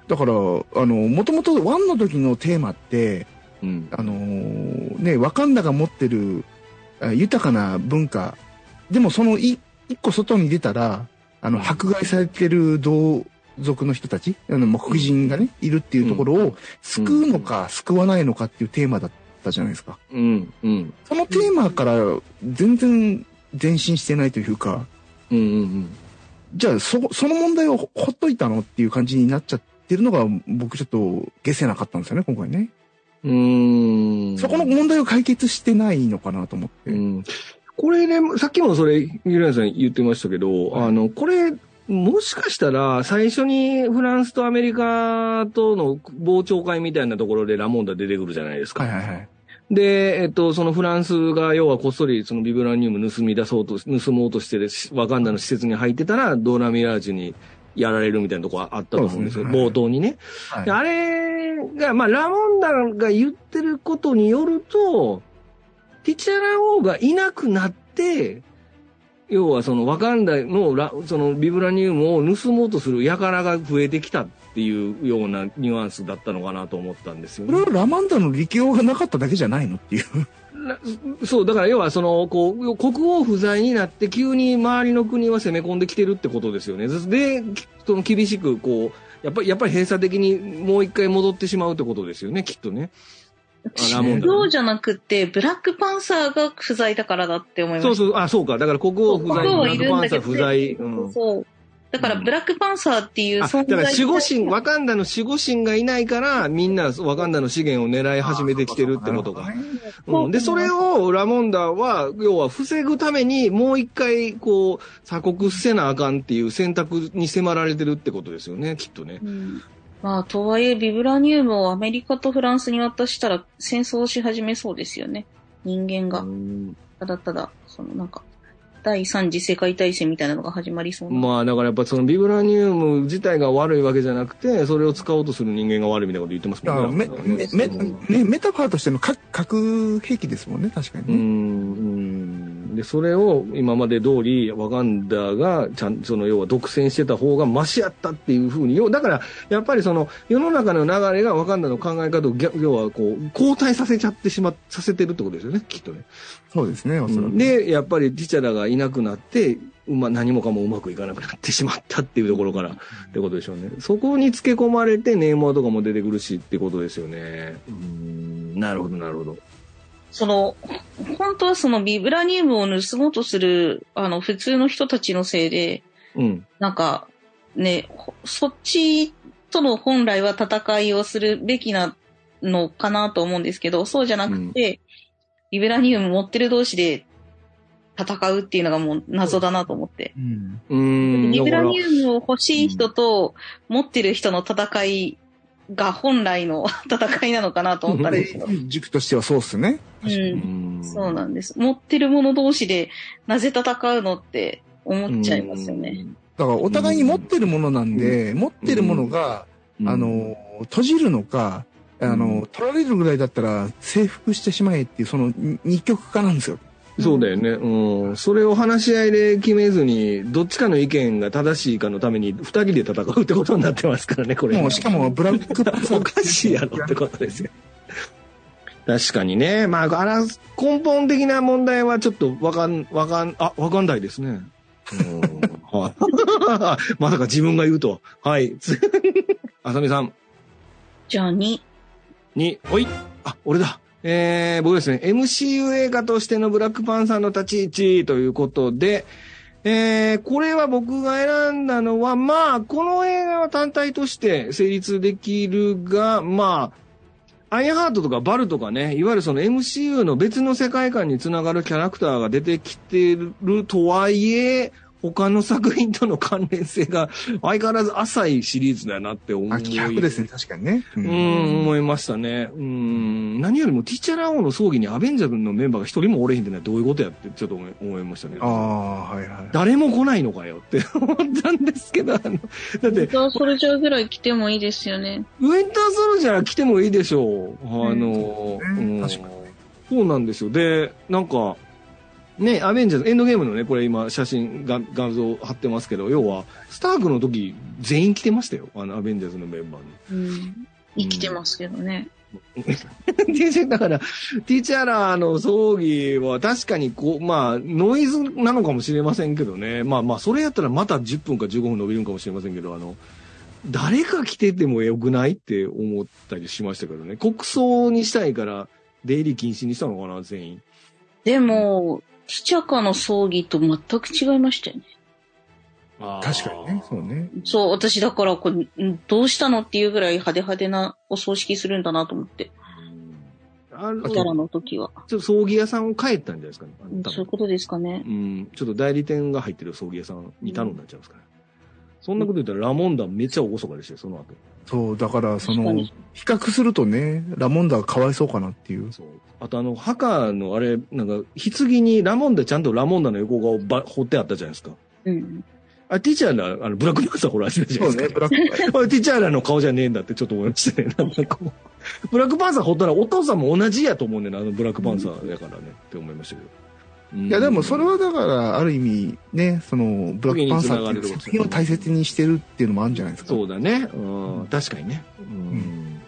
だから、あの、もともとワンの時のテーマって、うん、あのね、ワカンダが持ってる豊かな文化、でもその一個外に出たら、あの、迫害されてる同族の人たち、あの、黒人がね、いるっていうところを救うのか救わないのかっていうテーマだったじゃないですか。うん。うん。そのテーマから全然前進してないというか、うんうんうん。じゃあ、そ、その問題をほっといたのっていう感じになっちゃってるのが、僕ちょっと消せなかったんですよね、今回ね。うん。そこの問題を解決してないのかなと思って。うん。これね、さっきもそれ、ゆらさん言ってましたけど、はい、あの、これ、もしかしたら、最初にフランスとアメリカとの傍聴会みたいなところでラモンダ出てくるじゃないですか。はいはいはい。で、えっと、そのフランスが要はこっそりそのビブラニウム盗み出そうと、盗もうとしてワカンダの施設に入ってたら、ドーラミラージュにやられるみたいなとこあったと思うんですよ。すね、冒頭にね。はい、あれが、まあ、ラモンダが言ってることによると、ティチャラ王がいなくなってて、要はそのワカンダのラそのビブラニウムを盗もうとする輩が増えてきたっていうようなニュアンスだったのかなと思ったんですよ、ね。これはラマンダの力量がなかっただけじゃないのっていう。そう、だから要はその、こう、国王不在になって急に周りの国は攻め込んできてるってことですよね。で、その厳しくこう、やっぱり、やっぱり閉鎖的にもう一回戻ってしまうってことですよね、きっとね。そうじゃなくて、ブラックパンサーが不在だからだって思います。そうそう、あ、そうか。だから国王不在、ブラックパンサー不在。うん、そう。だから、ブラックパンサーっていう存在、うん、だから守護神、ワカンダの守護神がいないから、みんなワカンダの資源を狙い始めてきてるってことか。うん、で、それをラモンダは、要は防ぐために、もう一回、こう、鎖国せなあかんっていう選択に迫られてるってことですよね、きっとね。うんまあ、とはいえ、ビブラニウムをアメリカとフランスに渡したら戦争をし始めそうですよね。人間が。ただただ、そのなんか、第三次世界大戦みたいなのが始まりそうな。まあ、だからやっぱそのビブラニウム自体が悪いわけじゃなくて、それを使おうとする人間が悪いみたいなこと言ってますもんね。メメメメタファーとしての核核兵器ですもんね、確かにね。うん。で、それを今まで通り、ワガンダが、ちゃん、その要は独占してた方がマシやったっていうふうに、要だから、やっぱりその、世の中の流れがワガンダの考え方を、要はこう、後退させちゃってしま、させてるってことですよね、きっとね。そうですね、おそらく。で、やっぱりティチャラがいなくなって、うま、何もかもうまくいかなくなってしまったっていうところからってことでしょうね。そこにつけ込まれてネーマーとかも出てくるしってことですよね。うん、なるほど、なるほど。その、本当はそのビブラニウムを盗もうとする、あの、普通の人たちのせいで、うん。なんか、ね、そっちとの本来は戦いをするべきなのかなと思うんですけど、そうじゃなくて、うん、ビブラニウム持ってる同士で戦うっていうのがもう謎だなと思って。うん。ビブラニウムを欲しい人と持ってる人の戦いが本来の 戦いなのかなと思ったんです。よ。軸としてはそうっすね。うん。そうなん。です。持ってる者同士でなぜ戦うのって思っちゃいますよね。だからお互いに持ってるものなん。で、持ってるものが、あの、閉じるのか、あの、取られるぐらいだったら征服してしまえっていう、その二極化なん。ですよ。そうだよね。うん。それを話し合いで決めずに、どっちかの意見が正しいかのために、二人で戦うってことになってますからね、これ。もう、しかも、ブラック おかしいやろってことですよ。確かにね。まあ、あら、根本的な問題はちょっとわかん、わかん、あ、わかんないですね。はい。まさか自分が言うと。はい。あさみさん。じゃあ2。2。おい。あ、俺だ。えー、僕ですね、MCU 映画としてのブラックパンサーの立ち位置ということで、えー、これは僕が選んだのは、まあ、この映画は単体として成立できるが、まあ、アイハートとかバルとかね、いわゆるその MCU の別の世界観につながるキャラクターが出てきてるとはいえ、他の作品との関連性が相変わらず浅いシリーズだなって思う。あ、逆ですね、確かにね。うん、思いましたね。うん、何よりもティチャラ王の葬儀にアベンジャーズのメンバーが一人もおれへんってのはどういうことやってちょっと思いましたね。ああ、はいはい。誰も来ないのかよって 思ったんですけど、あの、だって。ウィンターソルジャーぐらい来てもいいですよね。ウィンターソルジャー来てもいいでしょう。あの、うん、確かに。そうなんですよ。で、なんか、ね、アベンジャーズ、エンドゲームのね、これ今写真が、画像貼ってますけど、要は、スタークの時、全員来てましたよ。あの、アベンジャーズのメンバーに。うん。生きてますけどね。だから、ティチャラの葬儀は確かにこう、まあ、ノイズなのかもしれませんけどね。まあまあ、それやったらまた10分か15分伸びるかもしれませんけど、あの、誰か来ててもよくないって思ったりしましたけどね。国葬にしたいから、出入り禁止にしたのかな、全員。でも、ティチャカの葬儀と全く違いましたよね。確かにね、そうね。そう、私だからこれ、どうしたのっていうぐらい派手派手なお葬式するんだなと思って。あの、キャラの時は。ちょっと葬儀屋さんを帰ったんじゃないですかね。そういうことですかね。うん。ちょっと代理店が入ってる葬儀屋さんに頼んだんちゃいますかね。うん、そんなこと言ったらラモンダめっちゃ厳かでしたよ、その後。そう、だからその、比較するとね、ラモンダがかわいそうかなっていう。そう。あとあの、墓のあれ、なんか、棺にラモンダ、ちゃんとラモンダの横顔ば彫ってあったじゃないですか。うん。あ、ティチャーラ、あの、ブラックパンサーほら、あれじゃないですか。そうね。ティチャーラの顔じゃねえんだってちょっと思いましたね。なんかこう。ブラックパンサーほったらお父さんも同じやと思うねんあのブラックパンサーやからね、って思いましたけど。いや、でもそれはだから、ある意味、ね、その、ブラックパンサーっていう作品を大切にしてるっていうのもあるんじゃないですか？そうだね。うん、確かにね。うん。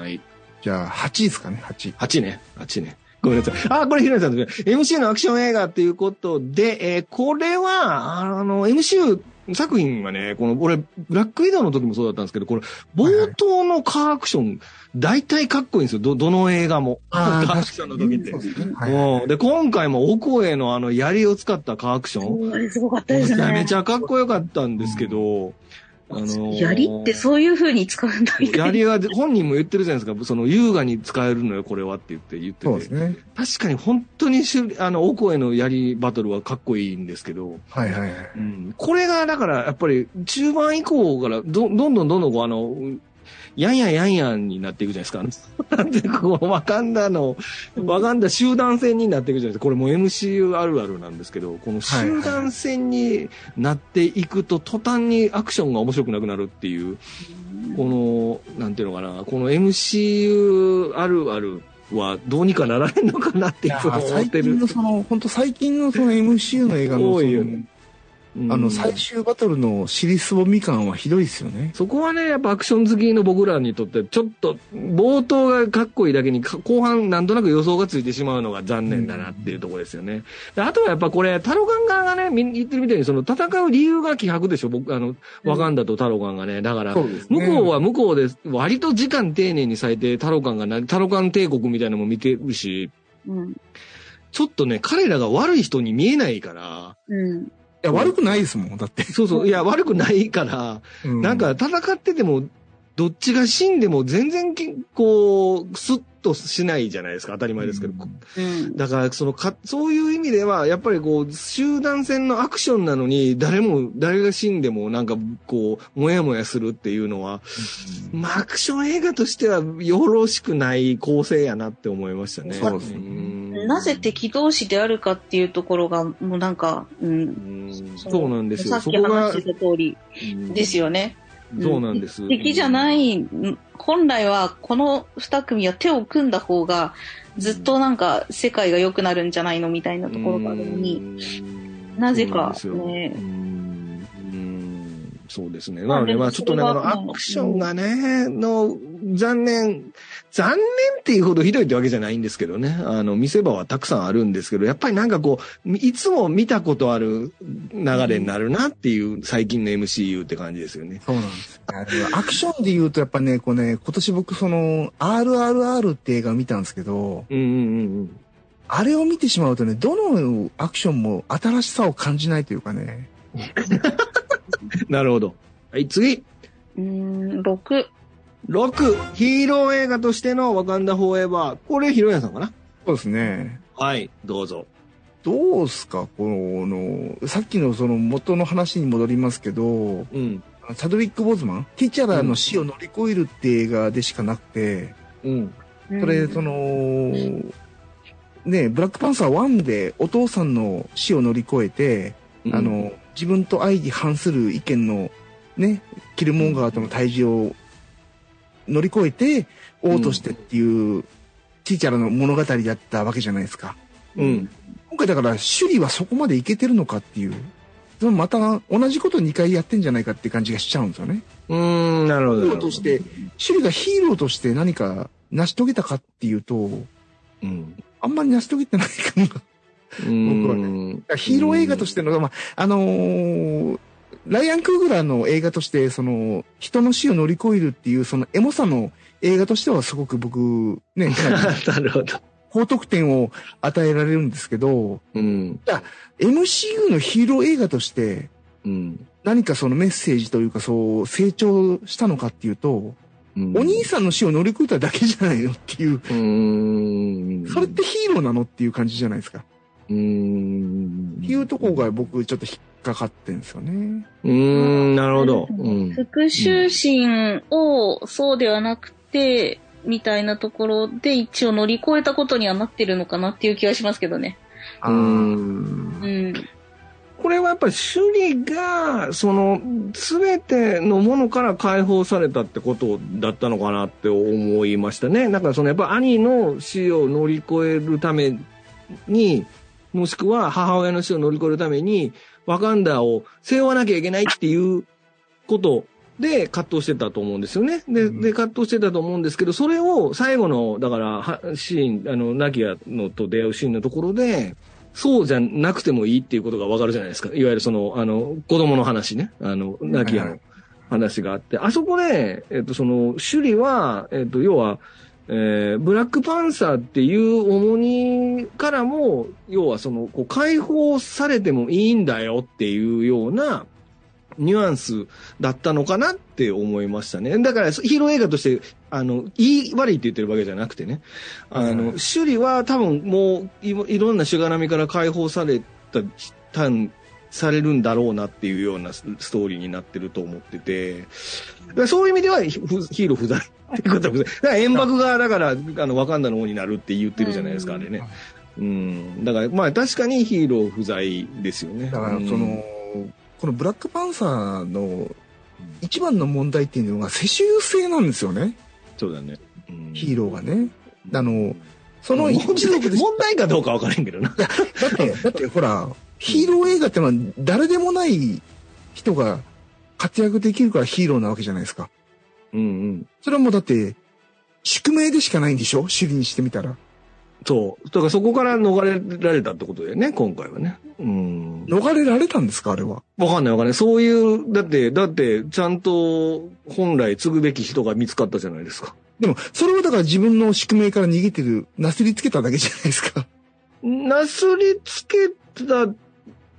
はい。じゃあ、8ですかね、8。8ね。8ね。ごめんなさい。あ、これ、ひろさんです MC のアクション映画っていうことで、えー、これは、あの、MCU 作品はね、この、俺、ブラックウィドウの時もそうだったんですけど、これ、冒頭のカーアクション、大体かっこいいんですよ。ど、どの映画も。カーアクションの時って。でで、今回も、オコエのあの、槍を使ったカーアクション。すごかったですね。めちゃかっこよかったんですけど、あのー、槍ってそういう風に使うんだ槍は本人も言ってるじゃないですか。その優雅に使えるのよ、これはって言って言ってて。そうですね。確かに本当にしゅ、あの、お声の槍バトルはかっこいいんですけど。はいはいはい。うん。これが、だから、やっぱり、中盤以降から、ど、どんどんどんどんこう、あの、やんやんやんやんになっていくじゃないですか。なんで、こう、ワカンダの、ワカンダ集団戦になっていくじゃないですか。これも MCU あるあるなんですけど、この集団戦になっていくと、途端にアクションが面白くなくなるっていう、この、なんていうのかな、この MCU あるあるはどうにかならへんのかなっていつも思ってる。最近のその、本当最近のその MCU の映画のその、あの、最終バトルの尻すぼみ感はひどいですよね。そこはね、やっぱアクション好きの僕らにとって、ちょっと、冒頭がかっこいいだけに、後半なんとなく予想がついてしまうのが残念だなっていうところですよね。うん、あとはやっぱこれ、タロガン側がね、言ってるみたいに、その戦う理由が希薄でしょ、僕、あの、ワカンダとタロガンがね。だから、向こうは向こうで、割と時間丁寧に咲いて、タロガンがな、タロガン帝国みたいなのも見てるし、うん、ちょっとね、彼らが悪い人に見えないから、うんや、悪くないですもん、だって。そうそう。いや、悪くないから、うん、なんか戦ってても、どっちが死んでも全然、こう、スッとしないじゃないですか。当たり前ですけど。うん、だから、そのか、そういう意味では、やっぱりこう、集団戦のアクションなのに、誰も、誰が死んでも、なんか、こう、もやもやするっていうのは、うん、まあ、アクション映画としては、よろしくない構成やなって思いましたね。そうですね。なぜ敵同士であるかっていうところが、もうなんか、うん。そうなんですよ。さっき話した通りですよね。そうなんです。敵じゃない、本来はこの二組は手を組んだ方が、ずっとなんか世界が良くなるんじゃないのみたいなところがあるのに、なぜかね、そうですね。なので、まあちょっとね、あの、アクションがね、の、残念、残念っていうほどひどいってわけじゃないんですけどね。あの、見せ場はたくさんあるんですけど、やっぱりなんかこう、いつも見たことある流れになるなっていう最近の MCU って感じですよね。そうなんです。アクションで言うとやっぱね、こうね、今年僕その、RRR って映画を見たんですけど、うんうんうん。あれを見てしまうとね、どのアクションも新しさを感じないというかね。なるほど。はい、次。うん、6。6、ヒーロー映画としてのワカンダフォーエバー。これ、ヒロヤさんかな？そうですね。はい、どうぞ。どうすか？この、さっきのその元の話に戻りますけど、うん。チャドウィック・ボーズマン、ティチャラの死を乗り越えるって映画でしかなくて、うん。それ、その、ね、ブラックパンサー1でお父さんの死を乗り越えて、うん、あの、自分と相反する意見のね、キルモンガーとの対峙を乗り越えて、王としてっていう、うん、ティーチャーの物語だったわけじゃないですか。うん。今回だから、首里はそこまでいけてるのかっていう。でもまた同じこと2回やってんじゃないかって感じがしちゃうんですよね。うん、なるほど。ヒーローとして、首里がヒーローとして何か成し遂げたかっていうと、うん。あんまり成し遂げてないかも。僕はね。ヒーロー映画としての、まあ、あのー、ライアン・クーグラーの映画として、その、人の死を乗り越えるっていう、そのエモさの映画としてはすごく僕、ね、なるほど。高得点を与えられるんですけど、うん。MCU のヒーロー映画として、うん。何かそのメッセージというか、そう、成長したのかっていうと、うん、お兄さんの死を乗り越えただけじゃないのっていう。うん。それってヒーローなのっていう感じじゃないですか。うん。っていうところが僕ちょっとかかってんですよね。うん、なるほど。うん、復讐心をそうではなくて、みたいなところで一応乗り越えたことにはなってるのかなっていう気がしますけどね。うん。うん。これはやっぱり首里が、その、すべてのものから解放されたってことだったのかなって思いましたね。だからそのやっぱ兄の死を乗り越えるために、もしくは母親の死を乗り越えるために、ワカンダを背負わなきゃいけないっていうことで葛藤してたと思うんですよね。で、で、葛藤してたと思うんですけど、それを最後の、だから、シーン、あの、ナキアのと出会うシーンのところで、そうじゃなくてもいいっていうことがわかるじゃないですか。いわゆるその、あの、子供の話ね。あの、ナキアの話があって、あそこで、えっと、その、首里は、えっと、要は、えー、ブラックパンサーっていう重荷からも、要はその、こう解放されてもいいんだよっていうような、ニュアンスだったのかなって思いましたね。だからヒーロー映画として、あの、いい悪いって言ってるわけじゃなくてね。あの、首里は多分もうい、いろんなしがらみから解放された、たん、されるんだろうなっていうようなストーリーになってると思ってて、そういう意味ではヒーロー不在ってことは。だから円幕が、だから、あの、ワカンダの方になるって言ってるじゃないですか、あれね。うん。だから、まあ確かにヒーロー不在ですよね。だから、その、このブラックパンサーの一番の問題っていうのが世襲制なんですよね。そうだね。うん、ヒーローがね。あの、その一族で。問題かどうかわからんけどな。だって、だってほら、ヒーロー映画ってのは誰でもない人が活躍できるからヒーローなわけじゃないですか。うんうん。それはもうだって、宿命でしかないんでしょ？主義にしてみたら。そう。だからそこから逃れられたってことだよね、今回はね。うん。逃れられたんですか、あれは？わかんないわかんない。そういう、だって、だって、ちゃんと本来継ぐべき人が見つかったじゃないですか。でも、それはだから自分の宿命から逃げてる、なすりつけただけじゃないですか。なすりつけた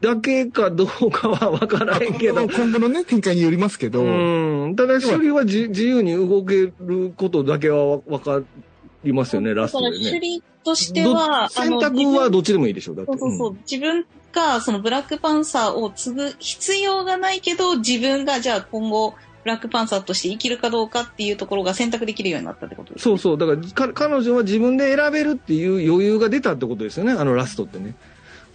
だけかどうかはわからへんけど。今後のね、展開によりますけど。うん。ただ、処理は自由に動けることだけはわかりますよね、ラストでね。処理としては、選択はどっちでもいいでしょう、だって。そうそうそう。うん、自分が、そのブラックパンサーを継ぐ必要がないけど、自分がじゃあ今後、ブラックパンサーとして生きるかどうかっていうところが選択できるようになったってことです、ね、そうそう。だから彼女は自分で選べるっていう余裕が出たってことですよね、あのラストってね。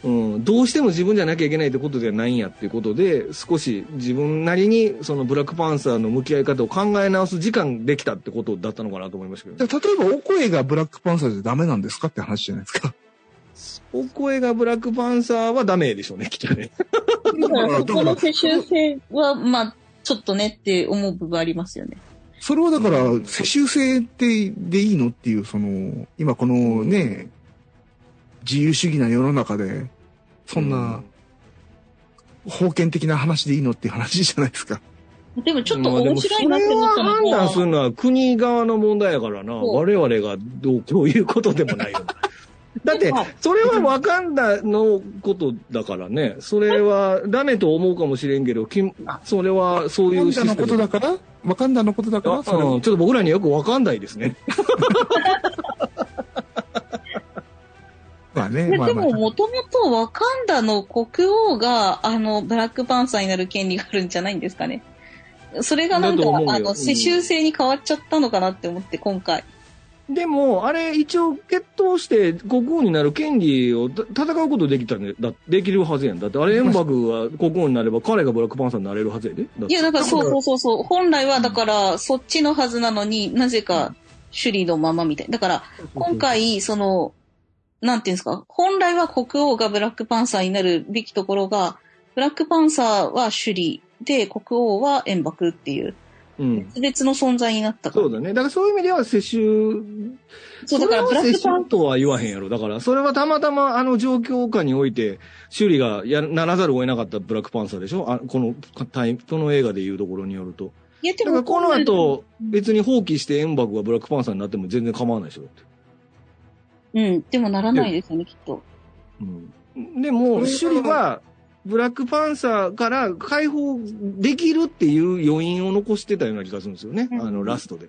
うん、どうしても自分じゃなきゃいけないってことではないんやっていうことで、少し自分なりにそのブラックパンサーの向き合い方を考え直す時間できたってことだったのかなと思いましたけど、ね、例えば、お声がブラックパンサーじゃダメなんですかって話じゃないですか。お声がブラックパンサーはダメでしょうね、きっとね。だからそこの世襲性は、まあ、ちょっとねって思う部分ありますよね。それはだから、世襲制ってでいいのっていう、その、今このね、自由主義な世の中で、そんな、封建的な話でいいのっていう話じゃないですか。でもちょっと面白いなって思ったのは。判断するのは国側の問題やからな。我々がどう、こういうことでもないよ。だって、それはワカンダのことだからね。それはダメと思うかもしれんけど、それはそういうシステム。ワカンダのことだから？ワカンダのことだから？ちょっと僕らによくわかんないですね。まあね。でも、もともとワカンダの国王が、あの、ブラックパンサーになる権利があるんじゃないんですかね。それがなんか、あの、世襲制に変わっちゃったのかなって思って、今回。でも、あれ、一応、決闘して国王になる権利を戦うことできたね、だできるはずやん。だって、あれ、エンバグが国王になれば、彼がブラックパンサーになれるはずやで。いや、だから、そうそうそうそう。本来は、だから、そっちのはずなのになぜか、首里のままみたい。だから、今回、その、なんていうんですか、本来は国王がブラックパンサーになるべきところが、ブラックパンサーは首里で、国王は円幕っていう。うん、別々の存在になったから。そうだね。だからそういう意味では世襲、そうだからブラックパンとは言わへんやろ。だからそれはたまたまあの状況下において、修理がやならざるを得なかったブラックパンサーでしょ？あこのタイこの映画でいうところによると。いや、でもだからこの後、別に放棄して円幕がブラックパンサーになっても全然構わないでしょ？うん、でもならないですよね、きっと。うん。でも、首里は、ブラックパンサーから解放できるっていう余韻を残してたような気がするんですよね、うん、あの、ラストで。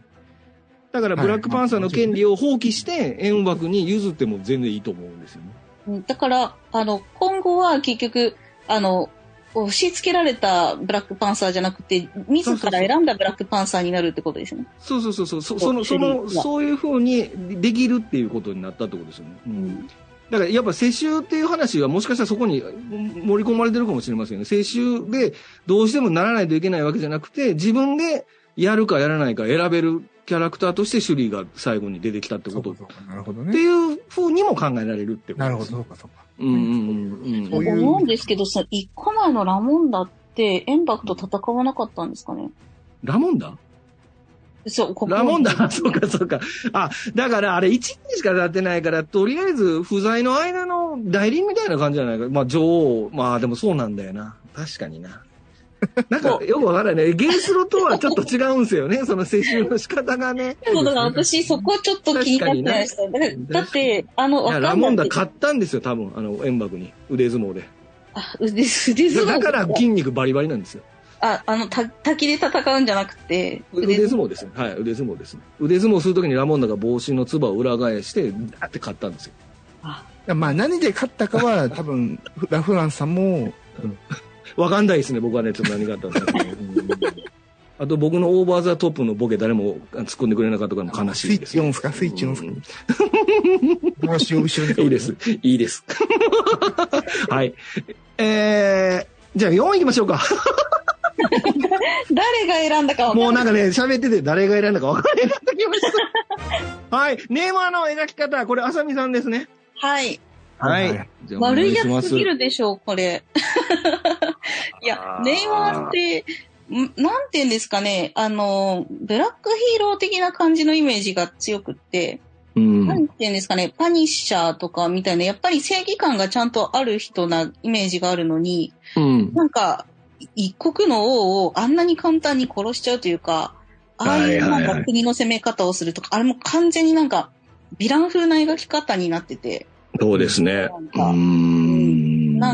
だから、ブラックパンサーの権利を放棄して、円枠に譲っても全然いいと思うんですよね。だから、あの、今後は結局、あの、押し付けられたブラックパンサーじゃなくて、自ら選んだブラックパンサーになるってことですね。そうそうそうそう。そその、その、そういうふうにできるっていうことになったってことですよね。うん。だからやっぱ世襲っていう話はもしかしたらそこに盛り込まれてるかもしれませんね。世襲でどうしてもならないといけないわけじゃなくて、自分でやるかやらないか選べるキャラクターとして首里が最後に出てきたってこと。なるほどってね。いう風にも考えられるってことなるほど、そうかそうか。うんうんうん思うんですけどさ、一個前のラモンダって、エンバクと戦わなかったんですかね？ラモンダ？そう、ここラモンダ、そうかそうか。あ、だからあれ1年しか経ってないから、とりあえず不在の間の代理みたいな感じじゃないか。まあ女王、まあでもそうなんだよな。確かにな。なんかよくわからないね。ゲースロとはちょっと違うんですよね。その接種の仕方がね。そうだから私そこちょっと気になってました。だって、あの、ラ。モンダ買ったんですよ、多分。あの、円幕に。腕相撲で。あ、腕、腕相撲だから筋肉バリバリなんですよ。あ、あの、た、滝で戦うんじゃなくて、腕相撲ですよ。はい、腕相撲です。腕相撲するときにラモンダが帽子のつばを裏返して、ダーって買ったんですよ。まあ何で勝ったかは多分、ラフランスさんも、わかんないですね、僕はね、ちょっと何があったんですか、ねうんあと僕のオーバーザトップのボケ誰も突っ込んでくれなかったから悲しいです。スイッチ4ですかスイッチ4ですか帽子を後ろに。いいです。いいです。はい。えー、じゃあ4行きましょうか。誰が選んだかわかんないもうなんかね、喋ってて誰が選んだか分からなくなってきました。はい。ネーマーの描き方、これ、あさみさんですね。はい。はい。悪いやつすぎるでしょう、これ。いや、ネイマーって、んなんて言うんですかね、あの、ブラックヒーロー的な感じのイメージが強くって、うん。なんて言うんですかね、パニッシャーとかみたいな、やっぱり正義感がちゃんとある人なイメージがあるのに、うん。なんか、一国の王をあんなに簡単に殺しちゃうというか、ああいうなんか国の攻め方をするとか、あれも完全になんか、ヴィラン風な描き方になってて、そうですね。なんうか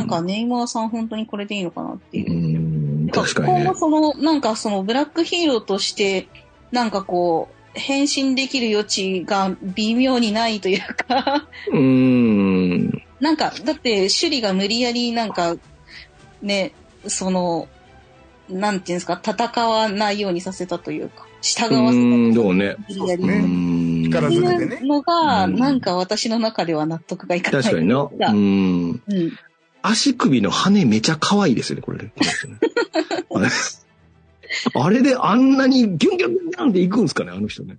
ん。か、ネイマーさん本当にこれでいいのかなっていうう。ん。確かにね今後。その、なんかそのブラックヒーローとして、なんかこう、変身できる余地が微妙にないというか、うん。なんか、だって、首里が無理やりなんか、ね、その、なんていうんですか、戦わないようにさせたというか、従わせうん、たどうね。無理やり。力ってずくでねのが、うんなんか私の中では納得がいかない。確かにな。がうん。うん。足首の羽めちゃ可愛いですよね、これね。あれであんなにギュンギュンギュンギュンっていくんですかね、あの人ね。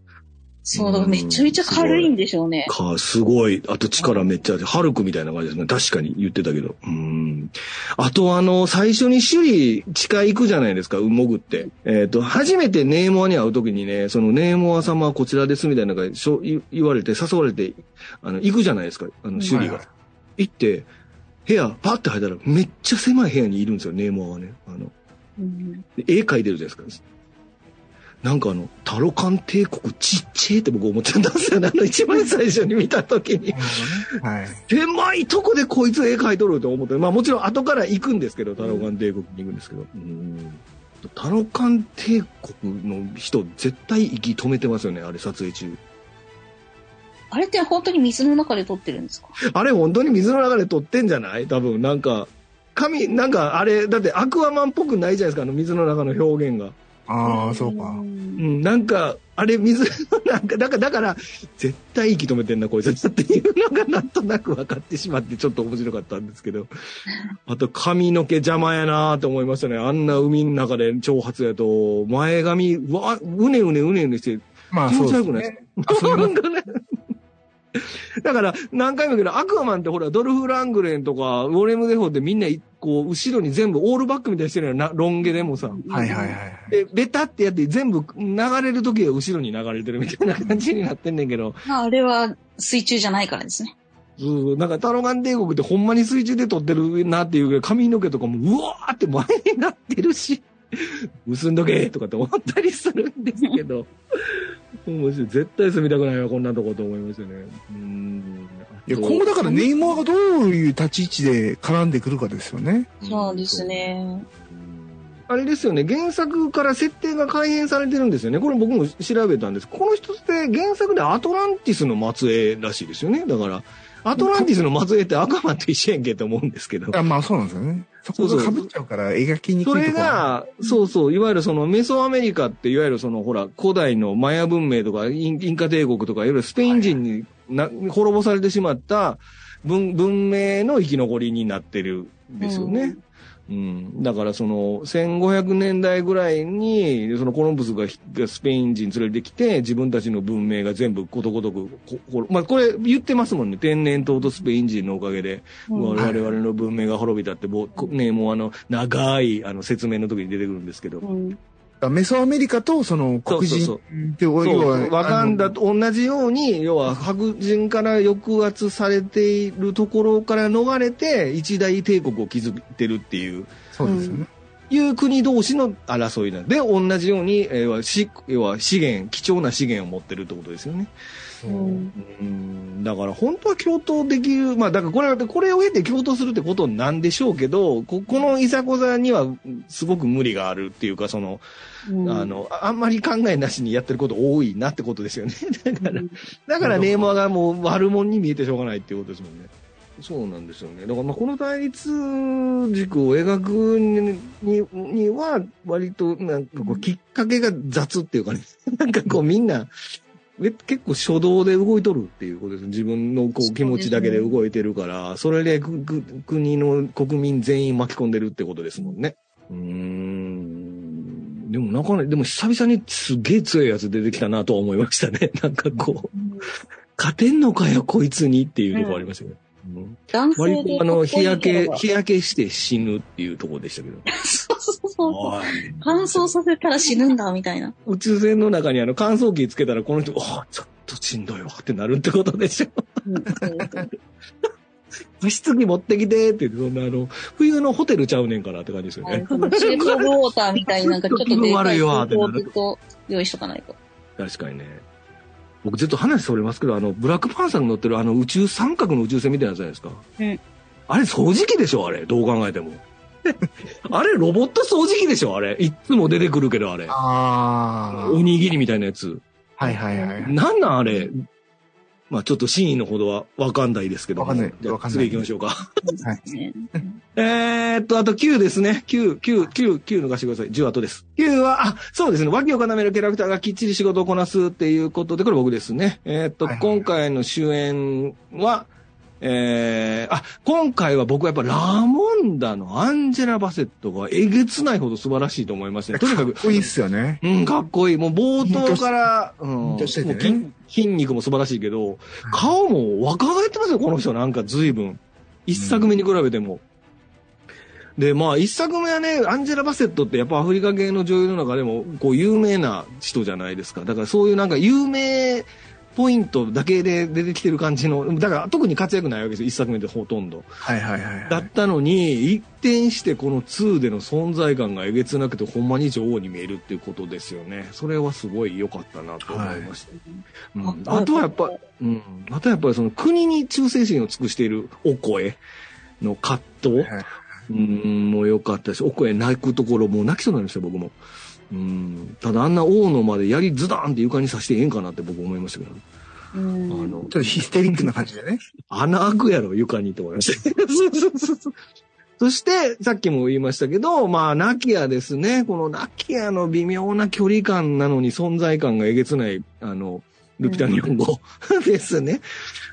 そう、だからめちゃめちゃ軽いんでしょうね。か、すごい。あと力めっちゃあって、ハルクみたいな感じですね。確かに言ってたけど。うん。あとあの、最初に首里地下行くじゃないですか、潜って。えっ、と、初めてネーモアに会うときにね、そのネーモア様はこちらですみたいなのがしょ言言われて、誘われて、あの、行くじゃないですか、あの、首里が。はいはい行って、部屋、パッて入ったら、めっちゃ狭い部屋にいるんですよ、ネーモアはね。あの、うんで絵描いてるじゃないですか。なんかあの、タロカン帝国ちっちゃいって僕思っちゃったんですよね。あの一番最初に見た時に。はい。狭いとこでこいつ絵描いとると思って。まあもちろん後から行くんですけど、タロカン帝国に行くんですけど。うんタロカン帝国の人絶対息止めてますよね、あれ撮影中。あれって本当に水の中で撮ってるんですか？あれ本当に水の中で撮ってんじゃない？多分なんか、神、なんかあれ、だってアクアマンっぽくないじゃないですか、あの水の中の表現が。ああ、そうか。んうん、なんか、あれ、水、なんか、だから、だから、絶対息止めてんな、こいつ っていうのがなんとなく分かってしまって、ちょっと面白かったんですけど。あと、髪の毛邪魔やなと思いましたね。あんな海の中で長髪やと、前髪、うわ、うねうねうねうねして、まあ、気そうです持ち悪くないですか？ね。だから、何回も言うけど、アクアマンってほら、ドルフ・ラングレンとか、ウォレム・デフォーってみんな、こう、後ろに全部オールバックみたいにしてるよな、ロン毛でもさ。はいはいはい。で、ベタってやって全部流れる時は後ろに流れてるみたいな感じになってんねんけど、まあ、あれは水中じゃないからですね。そうなんかタロガン帝国ってほんまに水中で撮ってるなっていうぐらい髪の毛とかもうわーって前になってるし、結んどけとかって思ったりするんですけど、面白い。絶対住みたくないわ、こんなとこと思いますよね。うん。いや、今後だからネイマーがどういう立ち位置で絡んでくるかですよね。そうですね。あれですよね、原作から設定が改変されてるんですよね。これ僕も調べたんです。この人って原作でアトランティスの末裔らしいですよね。だから、アトランティスの末裔って赤マンと一緒やんけと思うんですけど。あまあそうなんですよね。そこが被っちゃうから描きにくいそれが、そうそう、いわゆるそのメソアメリカって、いわゆるそのほら、古代のマヤ文明とかインインカ帝国とか、いわゆるスペイン人にな、滅ぼされてしまった文文明の生き残りになってるんですよね。うん。だからその、1500年代ぐらいに、そのコロンブスがスペイン人連れてきて、自分たちの文明が全部ことごとく、こまあこれ言ってますもんね。天然痘とスペイン人のおかげで、うん、我々の文明が滅びたって、もう、ね、もうあの、長いあの説明の時に出てくるんですけど。うんメソアメリカとその黒人って要は。ワカンダと同じように、要は白人から抑圧されているところから逃れて、一大帝国を築いてるっていう。そうですよね。いう国同士の争いなんで、同じように、えー、要は資源、貴重な資源を持ってるってことですよね。うん、だから本当は共闘できる、まあだからこれは、これを経て共闘するってことなんでしょうけど、ここのいざこざにはすごく無理があるっていうか、その、うん、あの、あんまり考えなしにやってること多いなってことですよね。だから、だからネーマーがもう悪者に見えてしょうがないっていうことですもんね。そうなんですよね。だからまあこの対立軸を描くにには、割となんかこうきっかけが雑っていうかね、なんかこうみんな、結構初動で動いとるっていうことです。自分のこう気持ちだけで動いてるから、それで国の国民全員巻き込んでるってことですもんね。うん。でもなかなか、でも久々にすげえ強いやつ出てきたなとは思いましたね。なんかこう、勝てんのかよ、こいつにっていうとこありますよね。男性割とあの、日焼け、日焼けして死ぬっていうところでしたけど。そうそうそう。乾燥させたら死ぬんだ、みたいな。宇宙船の中にあの乾燥機つけたらこの人、あちょっとしんどいわってなるってことでしょ。加湿器持ってきてって言って、そんなあの、冬のホテルちゃうねんからって感じですよね。シェープウォーターみたいになんかちょっとでかいと用意しとかないと。確かにね。僕ずっと話それますけど、あの、ブラックパンサーに乗ってるあの宇宙三角の宇宙船みたいなやつじゃないですか。うん。あれ掃除機でしょあれ。どう考えても。あれロボット掃除機でしょあれ。いつも出てくるけどあれ。ああ。おにぎりみたいなやつ。はいはいはい。なんなんあれ？まあちょっと真意のほどはわかんないですけど。わかんない。じゃあ次行きましょうか。はい。えっと、あと9ですね。9、9、9、9抜かしてください。10後です。9は、あ、そうですね。脇を固めるキャラクターがきっちり仕事をこなすっていうことで、これ僕ですね。えー、っと、今回の主演は、えー、あ、今回は僕はやっぱラモンダのアンジェラ・バセットがえげつないほど素晴らしいと思いますね。とにかく。かっこいいっすよね。うん、かっこいい。もう冒頭から、うん、ね、筋筋肉も素晴らしいけど、顔も若返ってますよ、この人なんか随分。一作目に比べても。うん、で、まあ、一作目はね、アンジェラ・バセットってやっぱアフリカ系の女優の中でも、こう、有名な人じゃないですか。だからそういうなんか有名ポイントだけで出てきてる感じの、だから特に活躍ないわけですよ、一作目でほとんど。はいはいはい、はい、だったのに、一転してこの2での存在感がえげつなくて、ほんまに女王に見えるっていうことですよね。それはすごい良かったなと思いました。はい、うん、あとはやっぱ、うん、あとはやっぱりその国に忠誠心を尽くしているお声の葛藤。はいはいうん、もう良かったし、お声泣くところ、もう泣きそうになりました、僕も。うん、ただあんな大野まで槍ズダーンって床に刺してええんかなって僕思いましたけど、うん、あの、ちょっとヒステリックな感じでね。穴開くやろ、床にと思いました。そして、さっきも言いましたけど、まあ、ナキアですね。このナキアの微妙な距離感なのに存在感がえげつない、あの、ルピタン日本語、うん、ですね。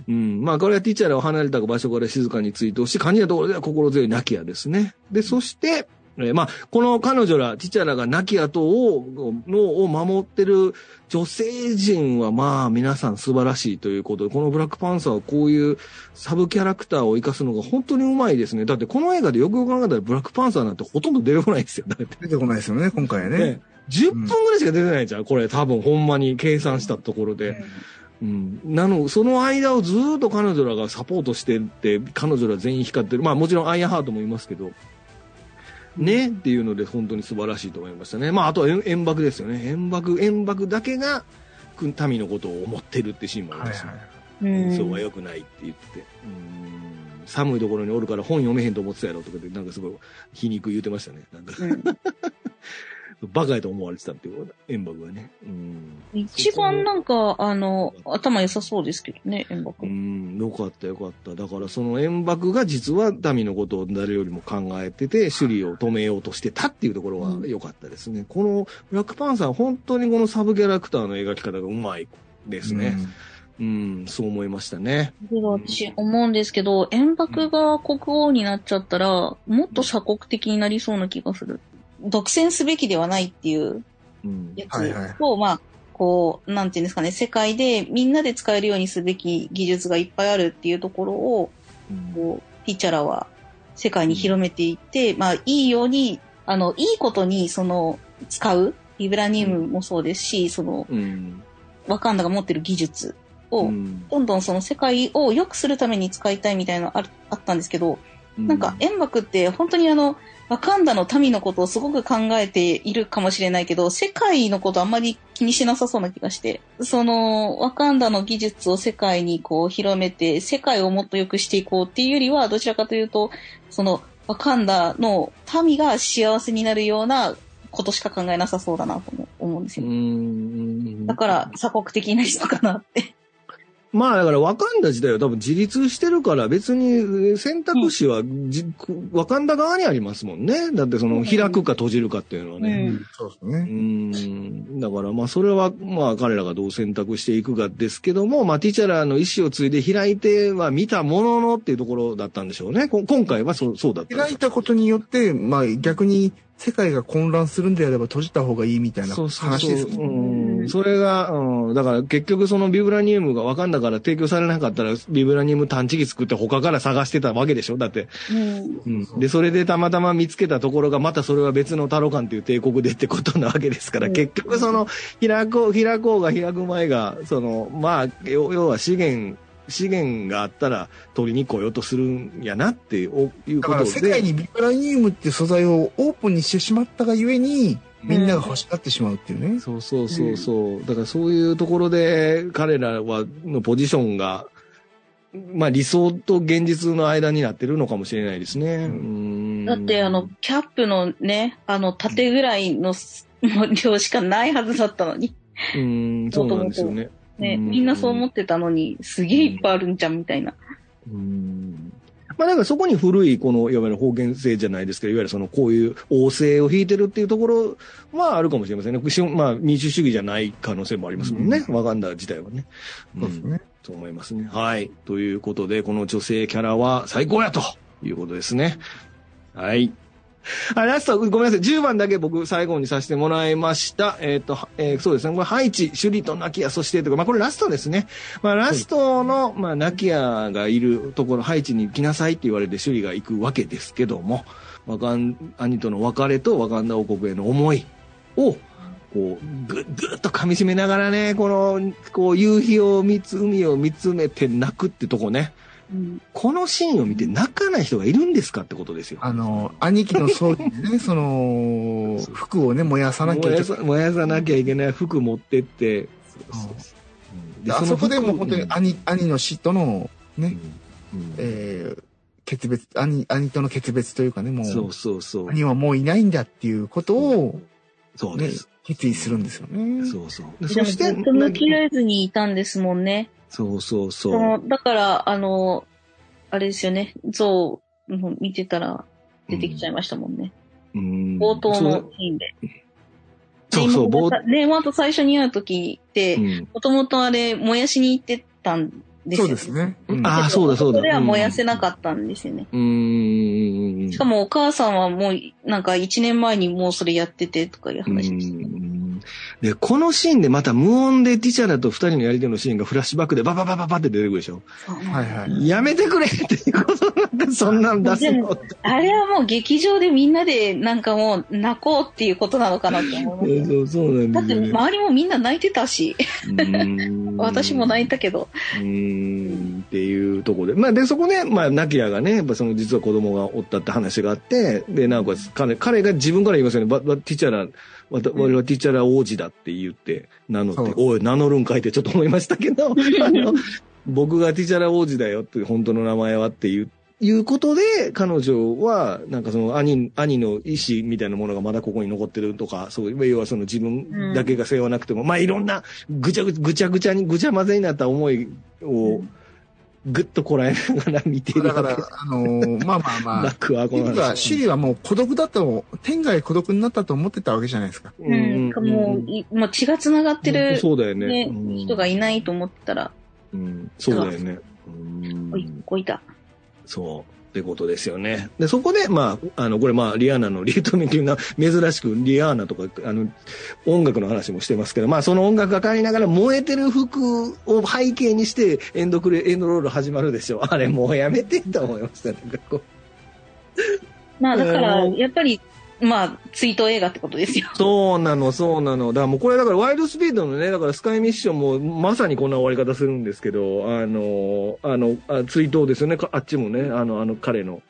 うん。まあ、これはティチャラを離れた場所から静かに追悼し、感じたところでは心強いナキアですね。で、そして、えー、まあ、この彼女ら、ティチャラが亡き後を、のを守ってる女性陣はまあ皆さん素晴らしいということで、このブラックパンサーはこういうサブキャラクターを活かすのが本当にうまいですね。だってこの映画でよくよく考えたらブラックパンサーなんてほとんど出てこないですよ。出てこないですよね、今回ね。ね10分ぐらいしか出てないじゃん、これ多分ほんまに計算したところで。うん、なの、その間をずっと彼女らがサポートしてって、彼女ら全員光ってる。まあもちろんアイアンハートもいますけど、ねっていうので本当に素晴らしいと思いましたね。まあ、あとは円爆ですよね。円爆、円爆だけが民のことを思ってるってシーンもありますね。はいはい、そうは良くないって言って。うん寒いところにおるから本読めへんと思ってたやろとかで、なんかすごい皮肉言うてましたね。なんか、うん、バカやと思われてたっていう円幕がね。うん。一番なんか、あの、頭良さそうですけどね、円幕。うん、よかったよかった。だからその円幕が実は民のことを誰よりも考えてて、首里を止めようとしてたっていうところは良かったですね。うん、このブラックパンサー本当にこのサブキャラクターの描き方がうまいですね。うん、そう思いましたね。私思うんですけど、円幕が国王になっちゃったら、もっと鎖国的になりそうな気がする。独占すべきではないっていうやつを、うんはいはい、まあ、こう、なんていうんですかね、世界でみんなで使えるようにすべき技術がいっぱいあるっていうところを、こう、ティチャラは世界に広めていって、まあ、いいように、あの、いいことに、その、使う、ビブラニウムもそうですし、その、ワカンダが持ってる技術を、どんどんその世界を良くするために使いたいみたいなのああったんですけど、なんか、煙幕って本当にあの、ワカンダの民のことをすごく考えているかもしれないけど、世界のことあんまり気にしなさそうな気がして、その、ワカンダの技術を世界にこう広めて、世界をもっと良くしていこうっていうよりは、どちらかというと、その、ワカンダの民が幸せになるようなことしか考えなさそうだなと思うんですよ。だから、鎖国的な人かなってまあだからワカンダ自体は多分自立してるから別に選択肢はじ、うん、ワカンダ側にありますもんね。だってその開くか閉じるかっていうのはね。うん、そうですね。うん。だからまあそれはまあ彼らがどう選択していくかですけども、まあティチャラの意思を継いで開いては見たもののっていうところだったんでしょうね。今回はそうそうだった。開いたことによって、まあ逆に世界が混乱するんであれば閉じた方がいいみたいな話ですね。うん。それが、うん。だから結局そのビブラニウムが分かんだから提供されなかったらビブラニウム探知機作って他から探してたわけでしょ？だって。うん。うん。で、それでたまたま見つけたところがまたそれは別のタロカンっていう帝国でってことなわけですから、うん、結局その、開こう、開こうが開く前が、その、まあ、要は資源、資源があったら取りに来ようとするんやなっていうことで。だから世界にビブラニウムっていう素材をオープンにしてしまったがゆえに、みんなが欲しがってしまうっていうね。そうそうそうそう。だからそういうところで彼らは、のポジションが、まあ理想と現実の間になってるのかもしれないですね。だってあの、キャップのね、あの、縦ぐらいの量しかないはずだったのに。うん、そうなんですよね。ね、みんなそう思ってたのに、すげえいっぱいあるんじゃんみたいな。うん。まあだからそこに古いこのいわゆる方言性じゃないですけど、いわゆるそのこういう王政を引いてるっていうところはあるかもしれませんね。まあ民主主義じゃない可能性もありますもんね。ワガンダ自体はね。そうですね。と思いますね。はい。ということで、この女性キャラは最高やということですね。はい。あ、ラスト、ごめんなさい。10番だけ僕最後にさせてもらいました。えっ、ー、と、えー、そうですね。これ、ハイチ、首里とナキヤ、そしてとか、まあこれラストですね。まあラストの、まあナキヤがいるところ、ハイチに行きなさいって言われて首里が行くわけですけども、ワカン、兄との別れとワカンダ王国への思いを、こう、ぐ、ぐっと噛み締めながらね、この、こう、夕日を見つ、海を見つめて泣くってとこね。このシーンを見て泣かない人がいるんですかってことですよ。あの、兄貴の葬儀でね、その、服をね、燃やさなきゃいけない。燃やさなきゃいけない服持ってって、であそこでも本当に兄、兄の死との、ね、うん、えー、決別、兄、兄との決別というかね、もう、そうそうそう。兄はもういないんだっていうことを、そうです。決意するんですよね。そうそう。そして、ずっと向き合えずにいたんですもんね。そうそうそう。だから、あの、あれですよね、像見てたら出てきちゃいましたもんね。うん。冒頭のシーンで。そうそう、冒頭。で、また最初に会う時って、もともとあれ、燃やしに行ってたんですよ、ね。そうですね。うん、ああ、そうだそうだ。それは燃やせなかったんですよね。うん。しかもお母さんはもう、なんか1年前にもうそれやっててとかいう話でした、ね。で、このシーンでまた無音でティチャラと二人のやり手のシーンがフラッシュバックでバババババって出てくるでしょ。はいはい。やめてくれっていうことなんかそんなん出すのあれはもう劇場でみんなでなんかもう泣こうっていうことなのかなって思う。そうそうなんだ、ね、だって周りもみんな泣いてたし。私も泣いたけど。うん。っていうところで。まあで、そこね、まあ、ナキヤがね、やっぱその実は子供がおったって話があって、で、なおかつ彼、彼が自分から言いますよね。バティチャラ、我々はティチャラ王子だって言って名乗って、おい、名乗るんかいってちょっと思いましたけど、あの、僕がティチャラ王子だよって本当の名前はっていういうことで、彼女は、なんかその兄、兄の意思みたいなものがまだここに残ってるとか、そう要はその自分だけが背負わなくても、うん、まあいろんなぐちゃぐちゃぐちゃぐちゃにぐちゃ混ぜになった思いを、ぐっとこらえながら見てるだから、あのー、まあまあまあ。楽はこのシリはもう孤独だと、天外孤独になったと思ってたわけじゃないですか。うん。もう、もう血が繋がってる、そうだよね。ね人がいないと思ったら。うん、そうだよね。おい、こいた。そう。ってことですよね。で、そこで、まあ、あの、これまあ、リアーナのリートミンが珍しくリアーナとか、あの、音楽の話もしてますけど、まあ、その音楽がかかりながら燃えてる服を背景にして、エンドクレ、エンドロール始まるでしょ。あれもうやめてと思いました、ね、まあ、だから、やっぱり、まあ、追悼映画ってことですよ。そうなの、そうなの。だからもうこれだからワイドスピードのね、だからスカイミッションもまさにこんな終わり方するんですけど、あの、あの、あ追悼ですよね、あっちもね、あの、あの彼の。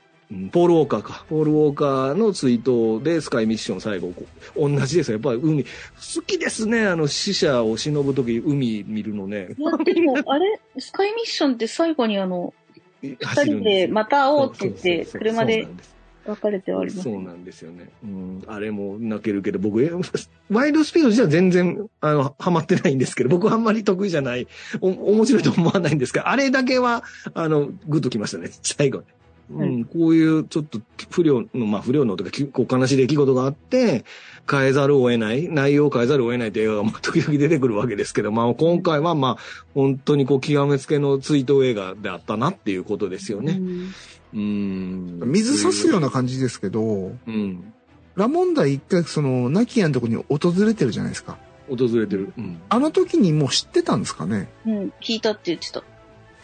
ポール・ウォーカーか。ポール・ウォーカーの追悼でスカイミッション最後、同じですよ。やっぱり海、好きですね。あの死者を忍ぶとき海見るのね。でも、あれ、スカイミッションって最後にあの、二人でまた会おうって言って、車で分かれてはあります、そうなんですよね。うん。あれも泣けるけど、僕、ワイドスピードじゃ全然、あの、ハマってないんですけど、僕はあんまり得意じゃない、お、面白いと思わないんですが、あれだけは、あの、グッときましたね、最後。うん、こういうちょっと不良の、まあ不良のとか、こう悲しい出来事があって、変えざるを得ない、内容を変えざるを得ないという映画がまあ 時々出てくるわけですけど、まあ今回はまあ本当にこう極めつけの追悼映画であったなっていうことですよね。うんうん。水差すような感じですけど、うん。ラモンダ一回その、ナキアのとこに訪れてるじゃないですか。訪れてる。うん。あの時にもう知ってたんですかね？うん、聞いたって言ってた。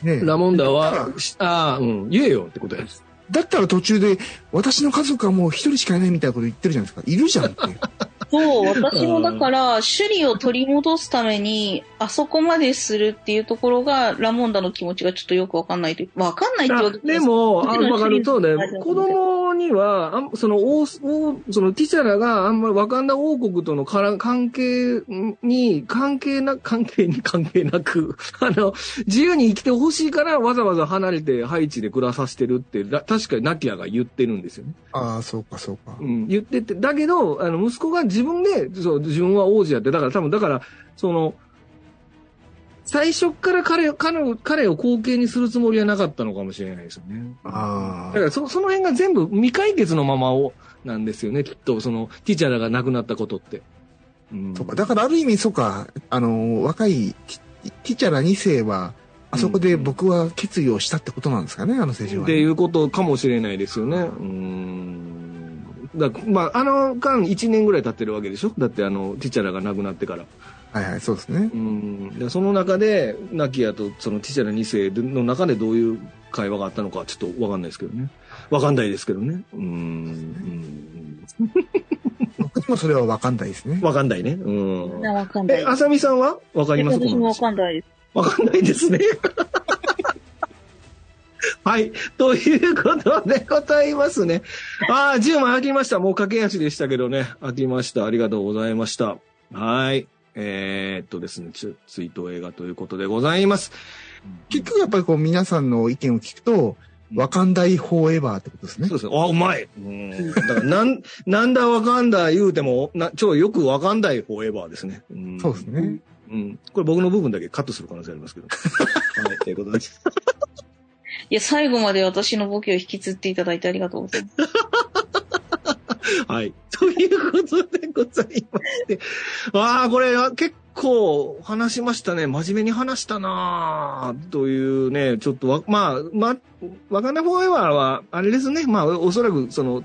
ねラモンダは、ああ、うん、言えよってことやだったら途中で、私の家族はもう一人しかいないみたいなこと言ってるじゃないですか。いるじゃんって。そう、私もだから、首里を取り戻すために、あそこまでするっていうところが、ラモンダの気持ちがちょっとよくわかんないという、わかんないってわけでも、あわかるとね、子供には、あその、おその、ティチャラがあんまりワカンダ王国とのから関係に、関係な、関係に関係なく、あの、自由に生きてほしいからわざわざ離れてハイチで暮らさせてるって、確かにナキアが言ってるんですよね。ああ、そうか、そうか。うん、言ってて、だけど、あの、息子が自自分で、そう、自分は王子やって、だから多分、だから、その、最初から彼彼彼を後継にするつもりはなかったのかもしれないですよね。ああ。だからそその辺が全部未解決のままをなんですよね、きっと、その、ティチャラが亡くなったことって。うん、そうか、だからある意味、そうか、あの、若いティチャラ2世は、あそこで僕は決意をしたってことなんですかね、あの政治は、ね、っていうことかもしれないですよね。うん。だまあ、あの間1年ぐらい経ってるわけでしょ？だってあの、ティチャラが亡くなってから。はいはい、そうですね。うん。でその中で、ナキアとそのティチャラ2世の中でどういう会話があったのかちょっとわかんないですけどね。わかんないですけどね。うん。うん 僕にもそれはわかんないですね。わかんないね。うん。わかんない。え、あさみさんは？わかります？私もわかんないです。わかんないですね。はい。ということでございますね。ああ、10枚開きました。もう駆け足でしたけどね。開きました。ありがとうございました。はい。えー、っとですね、ツイート映画ということでございます。結局やっぱりこう皆さんの意見を聞くと、わかんないフォーエバーってことですね。そうですね。あ、うまい。うん。だからなん、なんだわかんだ言うても、な、超よくわかんないフォーエバーですね。うん、そうですね。うん。これ僕の部分だけカットする可能性ありますけど。はい、ということです。いや、最後まで私のボケを引きずっていただいてありがとうございます。はい。ということでございまして。ああ、これ結構話しましたね。真面目に話したなというね、ちょっとわ、まあ、まあ、わかんないフォーエバーは、あれですね。まあ、おそらく、その、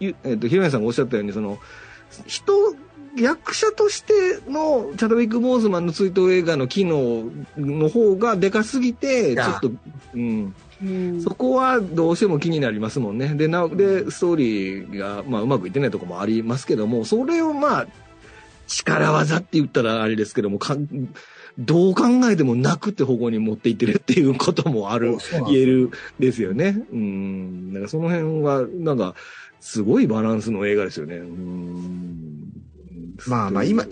えっ、ー、と、ひろやさんがおっしゃったように、その、人役者としてのチャドウィック・ボーズマンの追悼映画の機能の方がでかすぎて、ちょっと、うん。そこはどうしても気になりますもんね。で、なで、ストーリーが、まあ、うまくいってないとこもありますけども、それをまあ、力技って言ったらあれですけども、かどう考えてもなくって方向に持っていってるっていうこともある、言えるですよね。うん。だからその辺は、なんか、すごいバランスの映画ですよね。うんまあまあ今、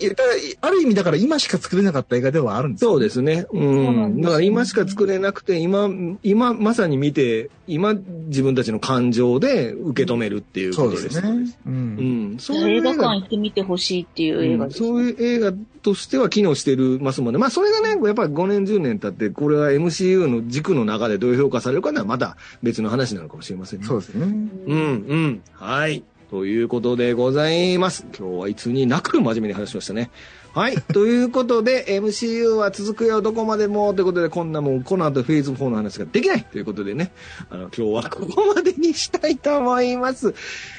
ある意味だから今しか作れなかった映画ではあるんですそうですね。うん。だから今しか作れなくて、今、今まさに見て、今自分たちの感情で受け止めるっていうことです。そうですね。うん。うん。そういう映画館行ってみてほしいっていう映画です、ねうん、そういう映画としては機能してるますもんね。まあそれがね、やっぱり5年10年経って、これは MCU の軸の中でどう評価されるかはまた別の話なのかもしれませんね。そうですね。うん、うん。はい。ということでございます。今日はいつになく真面目に話しましたね。はい。ということで、MCU は続くよ、どこまでも。ということで、こんなもん、この後フェーズ4の話ができないということでね、あの、今日はここまでにしたいと思います。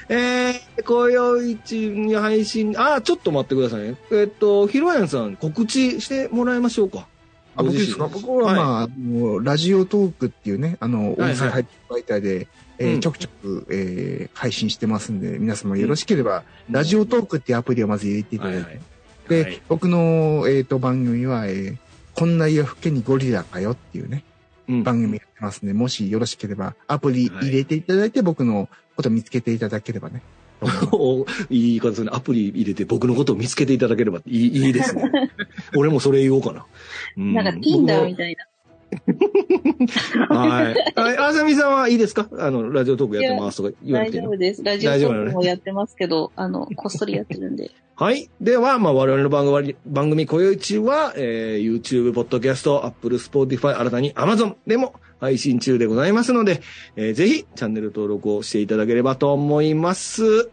えー、今宵一に配信、あ、ちょっと待ってくださいね。えっと、ひろやんさん、告知してもらいましょうか。あ僕ですか？僕は、まあ、あのラジオトークっていうね、あの、音声配信媒体で、えーうんちょくちょく、えー配信してますんで、皆様よろしければ、ラジオトークっていうアプリをまず入れていただいて、はいはいで、はい僕の、えっ、と、番組は、えーこんな夜更けにゴリラかよっていうね、うん番組やってますんで、もしよろしければ、アプリ入れていただいて、僕のこと見つけていただければね。いいい言い方ですね。アプリ入れて僕のことを見つけていただければいいいいですね。俺もそれ言おうかな。うなんか Tinder みたいな。はい。はい。あさみさんはいいですか？あの、ラジオトークやってますとか言わなくていいの大丈夫です。ラジオトークもやってますけど、あの、こっそりやってるんで。はい。では、まあ、我々の番組、番組、こよいちは、えー、YouTube、Podcast、Apple、Spotify、新たに Amazon でも配信中でございますので、えー、ぜひ、チャンネル登録をしていただければと思います。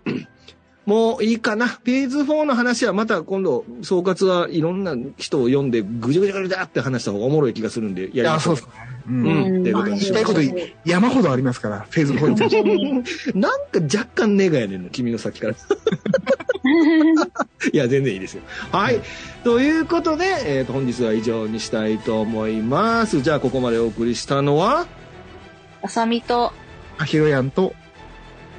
もういいかな。フェーズ4の話はまた今度、総括はいろんな人を読んで、ぐじゅぐじゅぐじゅって話した方がおもろい気がするんで、やりいや、ましょうそうです。ね。う。うんんということで聞きたいこと山ほどありますから、フェーズ4について。なんか若干ネガやねんの、君の先から。いや、全然いいですよ。はい。ということで、えーと、本日は以上にしたいと思います。じゃあ、ここまでお送りしたのは、あさみと、あひろやんと、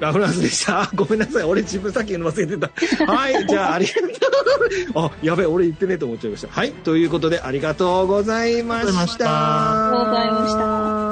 ラフランスでした。ごめんなさい。俺自分さっき言うの忘れてた。はい。じゃあ、ありがとう。あ、やべえ、俺言ってねえと思っちゃいました。はい。ということで、ありがとうございました。ありがとうございましたありがとうございました